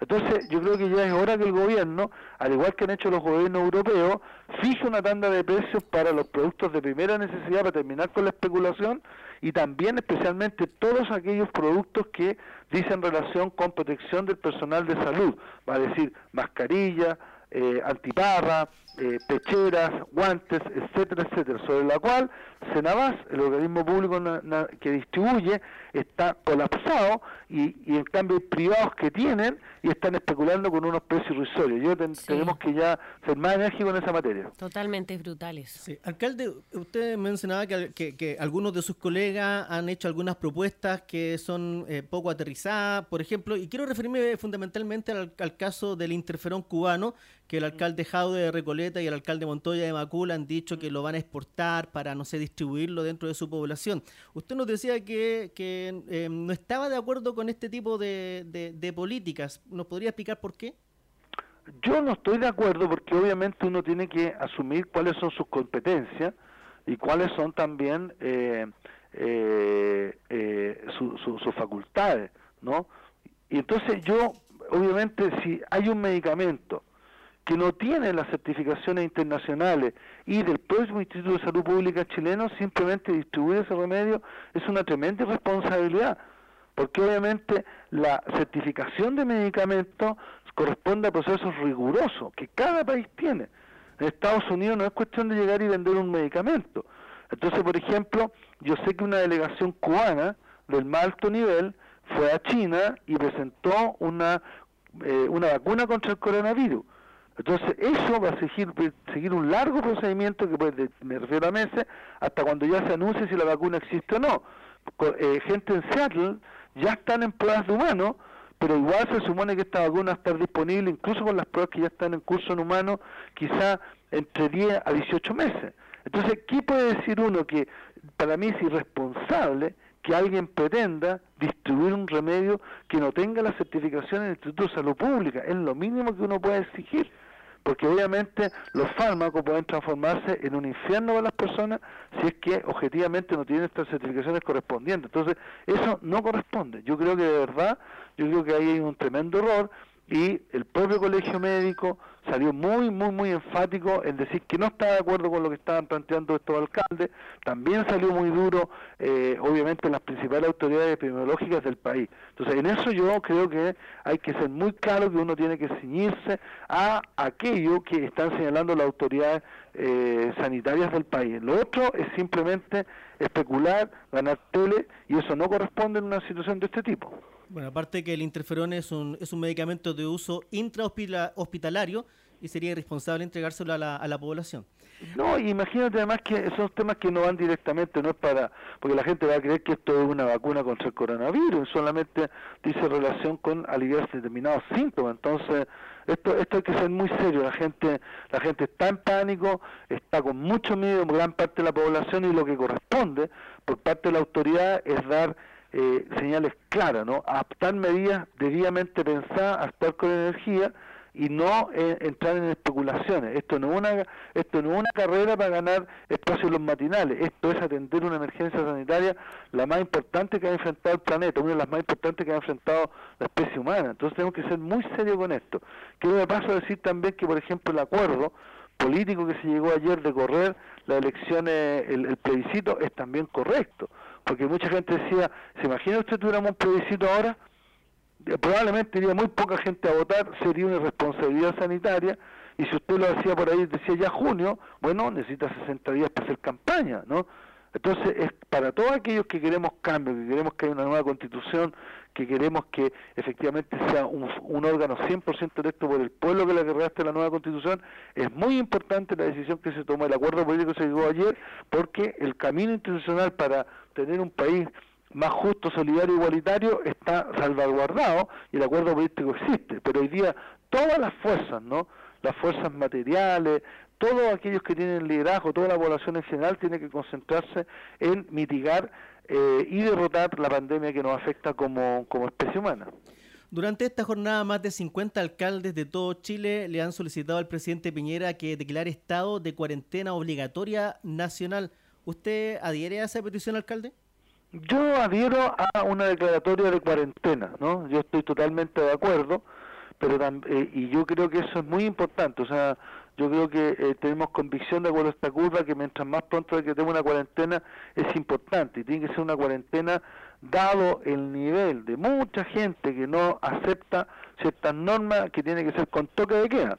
Entonces, yo creo que ya es hora que el gobierno, al igual que han hecho los gobiernos europeos, fije una tanda de precios para los productos de primera necesidad para terminar con la especulación y también especialmente todos aquellos productos que dicen relación con protección del personal de salud, va a decir mascarilla, eh, antiparra, eh, pecheras, guantes, etcétera, etcétera, sobre la cual Senabas, el organismo público que distribuye, está colapsado y, y, en cambio hay privados que tienen y están especulando con unos precios irrisorios. Yo tenemos que ya ser más enérgicos en esa materia. Totalmente brutales. Sí. Alcalde, usted mencionaba que, que, algunos de sus colegas han hecho algunas propuestas que son eh, poco aterrizadas, por ejemplo, y quiero referirme fundamentalmente al, al caso del interferón cubano, que el alcalde Jaude de Y el alcalde Montoya de Macul han dicho que lo van a exportar para, no sé, distribuirlo dentro de su población. Usted nos decía que, que eh, no estaba de acuerdo con este tipo de, de, políticas. ¿Nos podría explicar por qué? Yo no estoy de acuerdo porque obviamente uno tiene que asumir cuáles son sus competencias y cuáles son también eh, eh, sus facultades, ¿no? Y entonces yo, obviamente, si hay un medicamento que no tiene las certificaciones internacionales y del próximo Instituto de Salud Pública chileno, simplemente distribuir ese remedio es una tremenda responsabilidad, porque obviamente la certificación de medicamentos corresponde a procesos rigurosos que cada país tiene. En Estados Unidos no es cuestión de llegar y vender un medicamento. Entonces, por ejemplo, yo sé que una delegación cubana del más alto nivel fue a China y presentó una, eh, una vacuna contra el coronavirus entonces, eso va a seguir, seguir un largo procedimiento que puede, me refiero a meses, hasta cuando ya se anuncie si la vacuna existe o no. Eh, gente en Seattle ya están en pruebas de humanos, pero igual se supone que esta vacuna va a estar disponible, incluso con las pruebas que ya están en curso en humanos, quizá entre 10 a 18 meses. Entonces, ¿qué puede decir uno que para mí es irresponsable que alguien pretenda distribuir un remedio que no tenga la certificación del Instituto de Salud Pública? Es lo mínimo que uno puede exigir porque obviamente los fármacos pueden transformarse en un infierno para las personas si es que objetivamente no tienen estas certificaciones correspondientes. Entonces, eso no corresponde. Yo creo que de verdad, yo creo que ahí hay un tremendo error y el propio colegio médico salió muy, muy, muy enfático en decir que no está de acuerdo con lo que estaban planteando estos alcaldes. También salió muy duro, eh, obviamente, las principales autoridades epidemiológicas del país. Entonces, en eso yo creo que hay que ser muy claro que uno tiene que ceñirse a aquello que están señalando las autoridades eh, sanitarias del país. Lo otro es simplemente especular, ganar tele, y eso no corresponde en una situación de este tipo. Bueno, aparte que el interferón es un, es un medicamento de uso intrahospitalario y sería irresponsable entregárselo a la, a la población. No, imagínate además que son temas que no van directamente, no es para, porque la gente va a creer que esto es una vacuna contra el coronavirus, solamente dice relación con aliviar determinados síntomas, entonces esto esto hay que ser muy serio, la gente la gente está en pánico, está con mucho miedo gran parte de la población y lo que corresponde por parte de la autoridad es dar eh, señales claras, ¿no? Adaptar medidas debidamente pensadas, actuar con energía y no eh, entrar en especulaciones. Esto no es una esto no es una carrera para ganar espacios en los matinales. Esto es atender una emergencia sanitaria la más importante que ha enfrentado el planeta, una de las más importantes que ha enfrentado la especie humana. Entonces tenemos que ser muy serios con esto. Quiero de paso decir también que, por ejemplo, el acuerdo político que se llegó ayer de correr las elecciones, el plebiscito, es también correcto porque mucha gente decía, ¿se imagina usted tuviéramos un plebiscito ahora? Eh, Probablemente iría muy poca gente a votar, sería una irresponsabilidad sanitaria, y si usted lo hacía por ahí, decía ya junio, bueno, necesita 60 días para hacer campaña, ¿no? Entonces, es para todos aquellos que queremos cambio, que queremos que haya una nueva constitución, que queremos que efectivamente sea un, un órgano 100% electo por el pueblo que le redacte la nueva constitución, es muy importante la decisión que se tomó, el acuerdo político que se llegó ayer, porque el camino institucional para tener un país más justo, solidario, igualitario está salvaguardado y el acuerdo político existe, pero hoy día todas las fuerzas, ¿no? Las fuerzas materiales, todos aquellos que tienen liderazgo, toda la población en general tiene que concentrarse en mitigar eh, y derrotar la pandemia que nos afecta como, como especie humana. Durante esta jornada, más de 50 alcaldes de todo Chile le han solicitado al presidente Piñera que declare estado de cuarentena obligatoria nacional. ¿Usted adhiere a esa petición, alcalde? Yo adhiero a una declaratoria de cuarentena, ¿no? Yo estoy totalmente de acuerdo, pero eh, y yo creo que eso es muy importante, o sea, yo creo que eh, tenemos convicción de acuerdo a esta curva que mientras más pronto que tenga una cuarentena es importante y tiene que ser una cuarentena dado el nivel de mucha gente que no acepta ciertas normas que tiene que ser con toque de queda.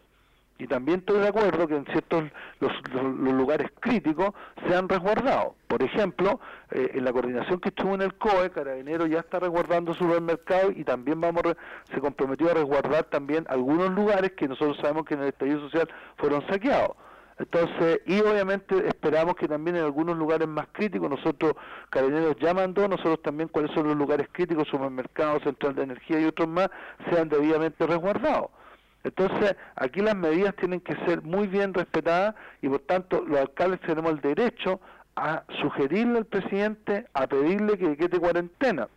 Y también estoy de acuerdo que en ciertos los, los- los lugares críticos se han resguardado. Por ejemplo, eh, en la coordinación que estuvo en el COE, Carabinero ya está resguardando supermercados y también vamos se comprometió a resguardar también algunos lugares que nosotros sabemos que en el estallido social fueron saqueados. Entonces, y obviamente esperamos que también en algunos lugares más críticos, nosotros, Carabineros ya mandó, nosotros también cuáles son los lugares críticos, supermercados, central de energía y otros más, sean debidamente resguardados. Entonces, aquí las medidas tienen que ser muy bien respetadas y por tanto los alcaldes tenemos el derecho a sugerirle al presidente, a pedirle que decrete cuarentena.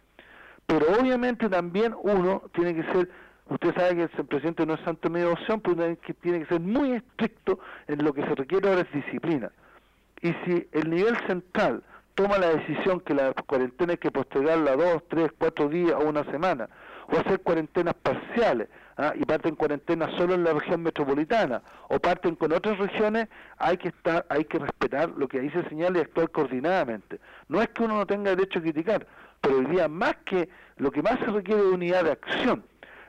Pero obviamente también uno tiene que ser, usted sabe que el presidente no es santo de media opción, pero uno tiene que ser muy estricto en lo que se requiere ahora es disciplina. Y si el nivel central toma la decisión que la cuarentena hay que postergarla dos, tres, cuatro días o una semana, o hacer cuarentenas parciales, ¿ah? y parten cuarentenas solo en la región metropolitana, o parten con otras regiones, hay que estar, hay que respetar lo que ahí se señala y actuar coordinadamente. No es que uno no tenga derecho a criticar, pero hoy día más que lo que más se requiere de unidad de acción.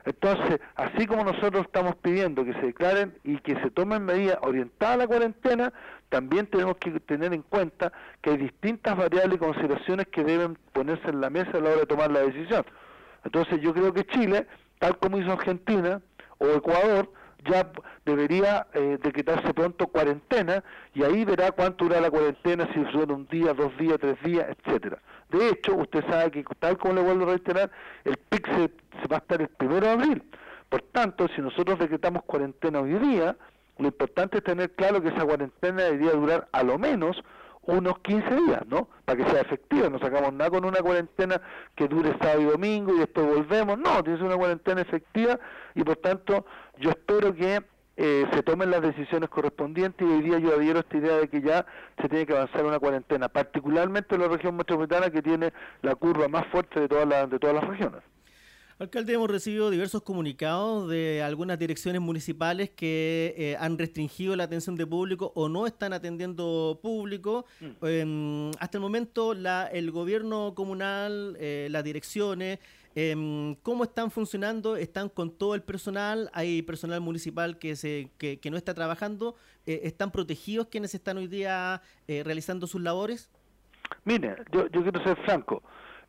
Entonces, así como nosotros estamos pidiendo que se declaren y que se tomen medidas orientadas a la cuarentena, también tenemos que tener en cuenta que hay distintas variables y consideraciones que deben ponerse en la mesa a la hora de tomar la decisión. Entonces, yo creo que Chile, tal como hizo Argentina o Ecuador, ya debería eh, decretarse pronto cuarentena y ahí verá cuánto dura la cuarentena, si dura un día, dos días, tres días, etcétera. De hecho, usted sabe que tal como le vuelvo a reiterar, el PIC se, se va a estar el primero de abril. Por tanto, si nosotros decretamos cuarentena hoy día, lo importante es tener claro que esa cuarentena debería durar a lo menos unos 15 días, ¿no? Para que sea efectiva, no sacamos nada con una cuarentena que dure sábado y domingo y después volvemos, no, tiene que ser una cuarentena efectiva y por tanto yo espero que eh, se tomen las decisiones correspondientes y hoy día yo adhiero a esta idea de que ya se tiene que avanzar una cuarentena, particularmente en la región metropolitana que tiene la curva más fuerte de todas las, de todas las regiones. Alcalde, hemos recibido diversos comunicados de algunas direcciones municipales que eh, han restringido la atención de público o no están atendiendo público. Em, hasta el momento, la, el gobierno comunal, eh, las direcciones, em, ¿cómo están funcionando? ¿Están con todo el personal? ¿Hay personal municipal que, se, que, que no está trabajando? Eh, ¿Están protegidos quienes están hoy día realizando sus labores? Mire, yo, yo quiero ser franco.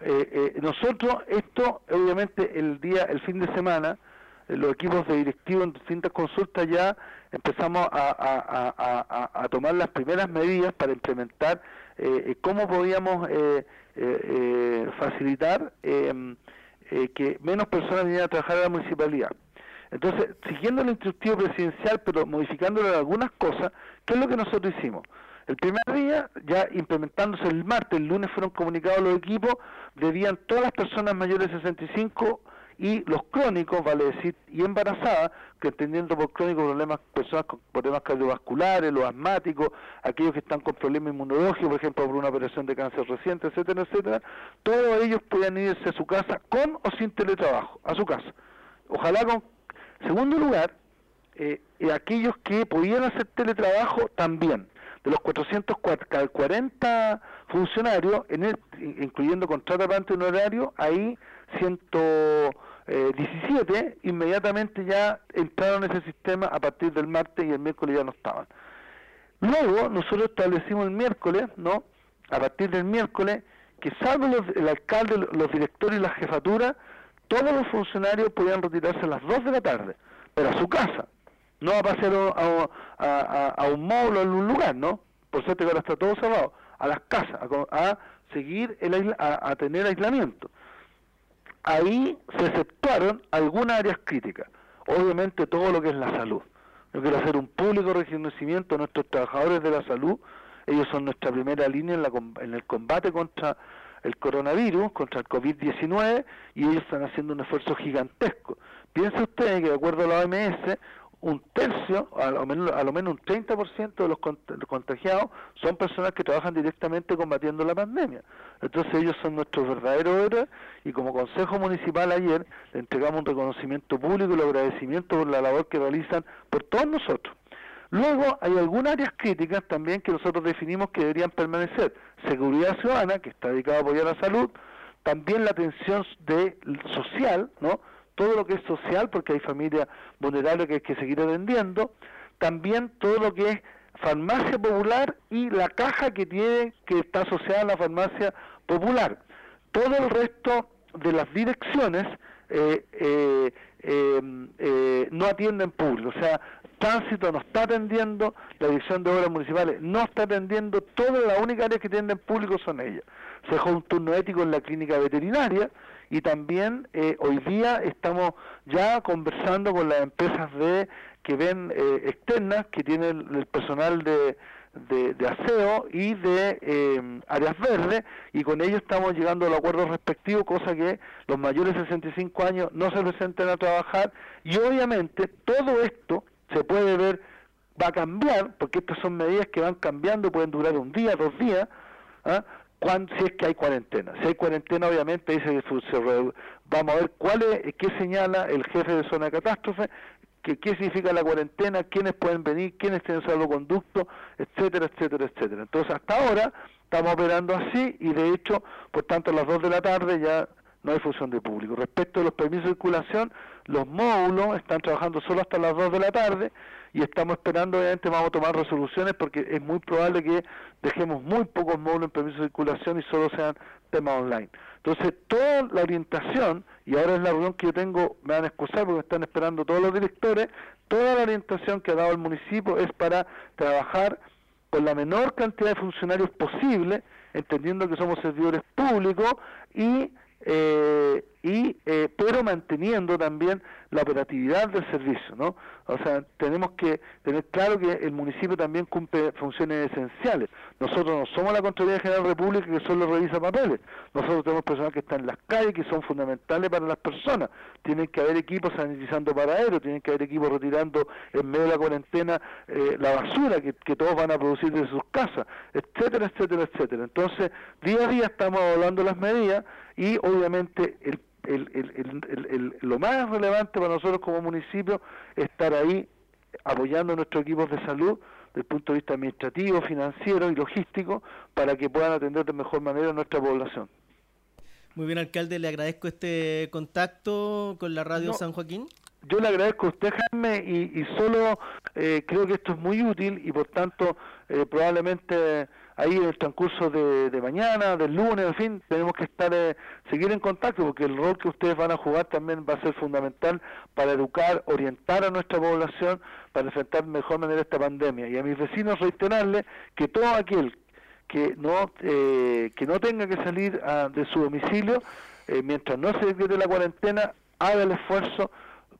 Eh, eh, nosotros, esto, obviamente, el día, el fin de semana, eh, los equipos de directivos en distintas consultas ya empezamos a, tomar las primeras medidas para implementar eh, eh, cómo podíamos eh, facilitar eh, que menos personas vinieran a trabajar a la municipalidad. Entonces, siguiendo el instructivo presidencial, pero modificándolo algunas cosas, ¿qué es lo que nosotros hicimos? El primer día, ya implementándose el martes, el lunes fueron comunicados los equipos, debían todas las personas mayores de 65 y los crónicos, vale decir, y embarazadas, que entendiendo por crónicos problemas, personas con problemas cardiovasculares, los asmáticos, aquellos que están con problemas inmunológicos, por ejemplo, por una operación de cáncer reciente, etcétera, etcétera, todos ellos podían irse a su casa con o sin teletrabajo, a su casa. Ojalá con... Segundo lugar, eh, eh, aquellos que podían hacer teletrabajo también. De los 440 funcionarios, en el- incluyendo contrato aparte honorario, ahí 117 inmediatamente ya entraron en ese sistema a partir del martes y el miércoles ya no estaban. Luego nosotros establecimos el miércoles, ¿no? A partir del miércoles, que salvo los- el alcalde, los directores y la jefatura, todos los funcionarios podían retirarse a las 2 de la tarde, pero a su casa, no a pasear a, a, a- a un módulo en un lugar, ¿no? Por suerte que ahora está todo cerrado, a las casas, a, seguir, el, aisla- a, tener aislamiento. Ahí se exceptuaron algunas áreas críticas, obviamente todo lo que es la salud. Yo quiero hacer un público reconocimiento a nuestros trabajadores de la salud, ellos son nuestra primera línea en, la en el combate contra el coronavirus, contra el COVID-19, y ellos están haciendo un esfuerzo gigantesco. Piense usted que de acuerdo a la OMS, un tercio, a lo menos, a lo menos un 30% de los cont- contagiados son personas que trabajan directamente combatiendo la pandemia. Entonces ellos son nuestros verdaderos héroes y como Consejo Municipal ayer le entregamos un reconocimiento público y el agradecimiento por la labor que realizan por todos nosotros. Luego hay algunas áreas críticas también que nosotros definimos que deberían permanecer. Seguridad ciudadana, que está dedicado a apoyar la salud, también la atención de, social, ¿no? Todo lo que es social, porque hay familias vulnerables que hay que seguir atendiendo, también todo lo que es farmacia popular y la caja que tiene, que está asociada a la farmacia popular. Todo el resto de las direcciones eh, eh, eh, eh, no atienden público, o sea, tránsito no está atendiendo, la dirección de obras municipales no está atendiendo, todas las únicas áreas que atienden público son ellas. Se dejó un turno ético en la clínica veterinaria y también eh, hoy día estamos ya conversando con las empresas de que ven eh, externas que tienen el personal de, de, aseo y de eh, áreas verdes y con ellos estamos llegando al acuerdo respectivo, cosa que los mayores de 65 años no se presenten a trabajar y obviamente todo esto se puede ver, va a cambiar, porque estas son medidas que van cambiando, pueden durar un día, dos días, ¿ah? Si es que hay cuarentena. Si hay cuarentena, obviamente, ahí se, se vamos a ver cuál es, qué señala el jefe de zona de catástrofe, que, qué significa la cuarentena, quiénes pueden venir, quiénes tienen salvoconducto, etcétera, etcétera, etcétera. Entonces, hasta ahora estamos operando así y, de hecho, por tanto, a las 2 de la tarde ya no hay función de público. Respecto a los permisos de circulación, los módulos están trabajando solo hasta las 2 de la tarde y estamos esperando, obviamente, vamos a tomar resoluciones porque es muy probable que dejemos muy pocos módulos en permiso de circulación y solo sean temas online. Entonces, toda la orientación, y ahora es la reunión que yo tengo, me van a excusar porque están esperando todos los directores, toda la orientación que ha dado el municipio es para trabajar con la menor cantidad de funcionarios posible, entendiendo que somos servidores públicos y eh, y eh, pero manteniendo también la operatividad del servicio, ¿no? O sea, tenemos que tener claro que el municipio también cumple funciones esenciales. Nosotros no somos la Contraloría General de República que solo revisa papeles. Nosotros tenemos personal que está en las calles que son fundamentales para las personas. Tienen que haber equipos sanitizando paraderos, tienen que haber equipos retirando en medio de la cuarentena eh, la basura que, que todos van a producir de sus casas, etcétera, etcétera, etcétera. Entonces, día a día estamos evaluando las medidas y obviamente el el, el, lo más relevante para nosotros como municipio es estar ahí apoyando a nuestros equipos de salud desde el punto de vista administrativo, financiero y logístico para que puedan atender de mejor manera a nuestra población. Muy bien, alcalde, le agradezco este contacto con la radio No. San Joaquín. Yo le agradezco a usted, Jaime, y, y solo eh, creo que esto es muy útil y por tanto eh, probablemente ahí en el transcurso de, mañana, del lunes, en fin, tenemos que estar, eh, seguir en contacto porque el rol que ustedes van a jugar también va a ser fundamental para educar, orientar a nuestra población para enfrentar de mejor manera esta pandemia. Y a mis vecinos reiterarles que todo aquel que no eh, que no tenga que salir ah, de su domicilio eh, mientras no se decrete la cuarentena haga el esfuerzo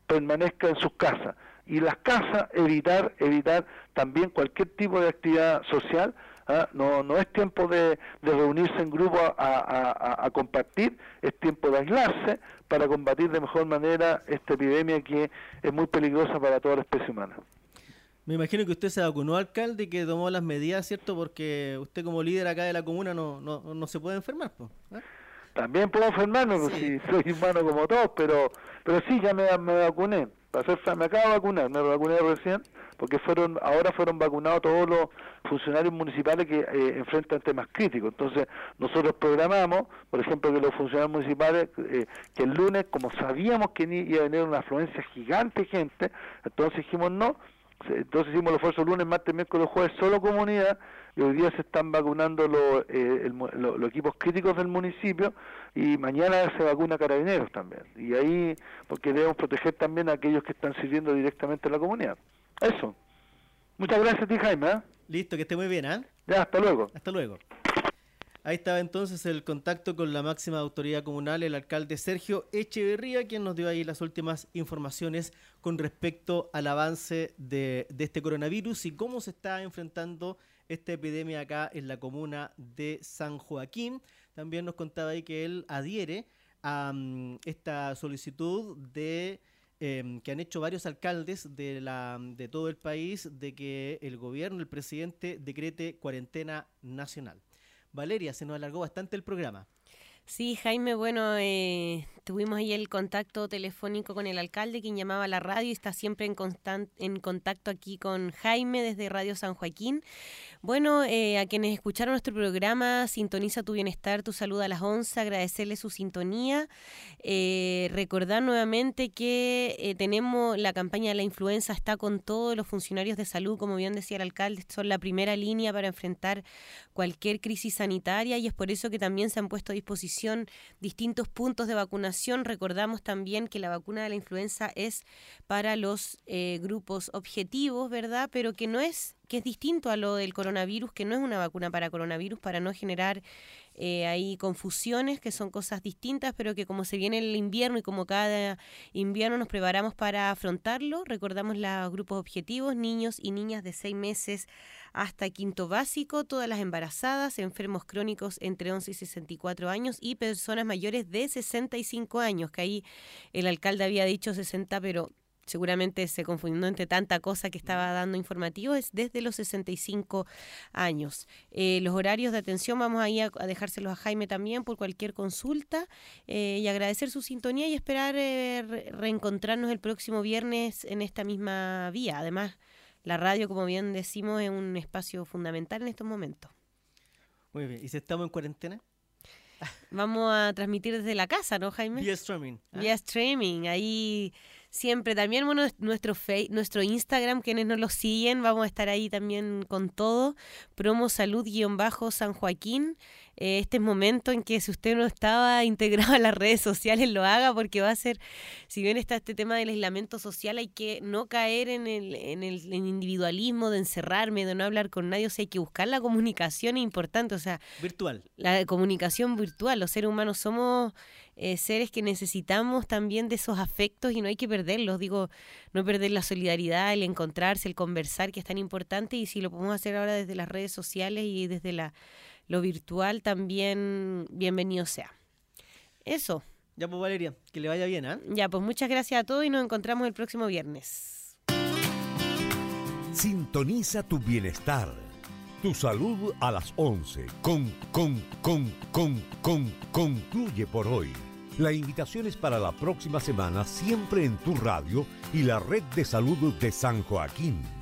permanezca en sus casas y las casas evitar evitar también cualquier tipo de actividad social ¿ah? no no es tiempo de, de reunirse en grupo a, a- a- a compartir es tiempo de aislarse para combatir de mejor manera esta epidemia que es muy peligrosa para toda la especie humana Me imagino que usted se vacunó, alcalde, y que tomó las medidas, ¿cierto? Porque usted como líder acá de la comuna no, no, no se puede enfermar, ¿eh? También puedo enfermarme, pues si soy humano como todos, pero pero sí, ya me, vacuné. Para ser me acabo de vacunar, me vacuné recién, porque fueron ahora fueron vacunados todos los funcionarios municipales que eh, enfrentan temas críticos. Entonces, nosotros programamos, por ejemplo, que los funcionarios municipales, eh, que el lunes, como sabíamos que iba a venir una afluencia gigante de gente, entonces dijimos no, entonces hicimos el esfuerzo lunes, martes, miércoles, jueves, solo comunidad, y hoy día se están vacunando los, eh, el los equipos críticos del municipio, y mañana se vacuna carabineros también. Y ahí, porque debemos proteger también a aquellos que están sirviendo directamente en la comunidad. Eso. Muchas gracias a ti, Jaime. ¿eh? Listo, que esté muy bien, ¿ah? Ya, hasta luego. Hasta luego. Ahí estaba entonces el contacto con la máxima autoridad comunal, el alcalde Sergio Echeverría, quien nos dio ahí las últimas informaciones con respecto al avance de, de este coronavirus y cómo se está enfrentando esta epidemia acá en la comuna de San Joaquín. También nos contaba ahí que él adhiere a mm, esta solicitud de em, que han hecho varios alcaldes de, la, de todo el país de que el gobierno, el presidente, decrete cuarentena nacional. Valeria, se nos alargó bastante el programa. Sí, Jaime, bueno, eh, tuvimos ahí el contacto telefónico con el alcalde, quien llamaba a la radio y está siempre en, en contacto aquí con Jaime desde Radio San Joaquín. Bueno, eh, a quienes escucharon nuestro programa, Sintoniza tu Bienestar, tu salud a las 11, agradecerles su sintonía. Eh, recordar nuevamente que eh, tenemos la campaña de la influenza, está con todos los funcionarios de salud, como bien decía el alcalde, son la primera línea para enfrentar cualquier crisis sanitaria y es por eso que también se han puesto a disposición distintos puntos de vacunación. Recordamos también que la vacuna de la influenza es para los eh, grupos objetivos, ¿verdad? Pero que no es que es distinto a lo del coronavirus, que no es una vacuna para coronavirus, para no generar eh, ahí confusiones, que son cosas distintas, pero que como se viene el invierno y como cada invierno nos preparamos para afrontarlo, recordamos los grupos objetivos, niños y niñas de 6 meses hasta quinto básico, todas las embarazadas, enfermos crónicos entre 11 y 64 años y personas mayores de 65 años, que ahí el alcalde había dicho 60, pero seguramente se confundió entre tanta cosa que estaba dando informativo, es desde los 65 años. Eh, los horarios de atención vamos ahí a, a dejárselos a Jaime también por cualquier consulta eh, y agradecer su sintonía y esperar eh, re- reencontrarnos el próximo viernes en esta misma vía. Además, la radio, como bien decimos, es un espacio fundamental en estos momentos. Muy bien, ¿y si estamos en cuarentena? Vamos a transmitir desde la casa, ¿no, Jaime? Vía streaming. ¿ah? Vía streaming, ahí siempre también nuestro fe- nuestro Instagram quienes nos lo siguen vamos a estar ahí también con todo. Promo salud guion bajo San Joaquín este es momento en que si usted no estaba integrado a las redes sociales lo haga porque va a ser si bien está este tema del aislamiento social hay que no caer en el, en el en individualismo de encerrarme de no hablar con nadie o sea hay que buscar la comunicación es importante o sea Virtual. la comunicación virtual. Los seres humanos somos eh, seres que necesitamos también de esos afectos y no hay que perderlos. Digo, no perder la solidaridad, el encontrarse, el conversar, que es tan importante. Y si lo podemos hacer ahora desde las redes sociales y desde la, lo virtual, también bienvenido sea. Eso. Ya pues Valeria, que le vaya bien, ¿ah? Ya, pues muchas gracias a todos y nos encontramos el próximo viernes. Sintoniza tu bienestar. Tu salud a las 11. Con, con, con, con, con, concluye por hoy. La invitación es para la próxima semana siempre en tu radio y la red de salud de San Joaquín.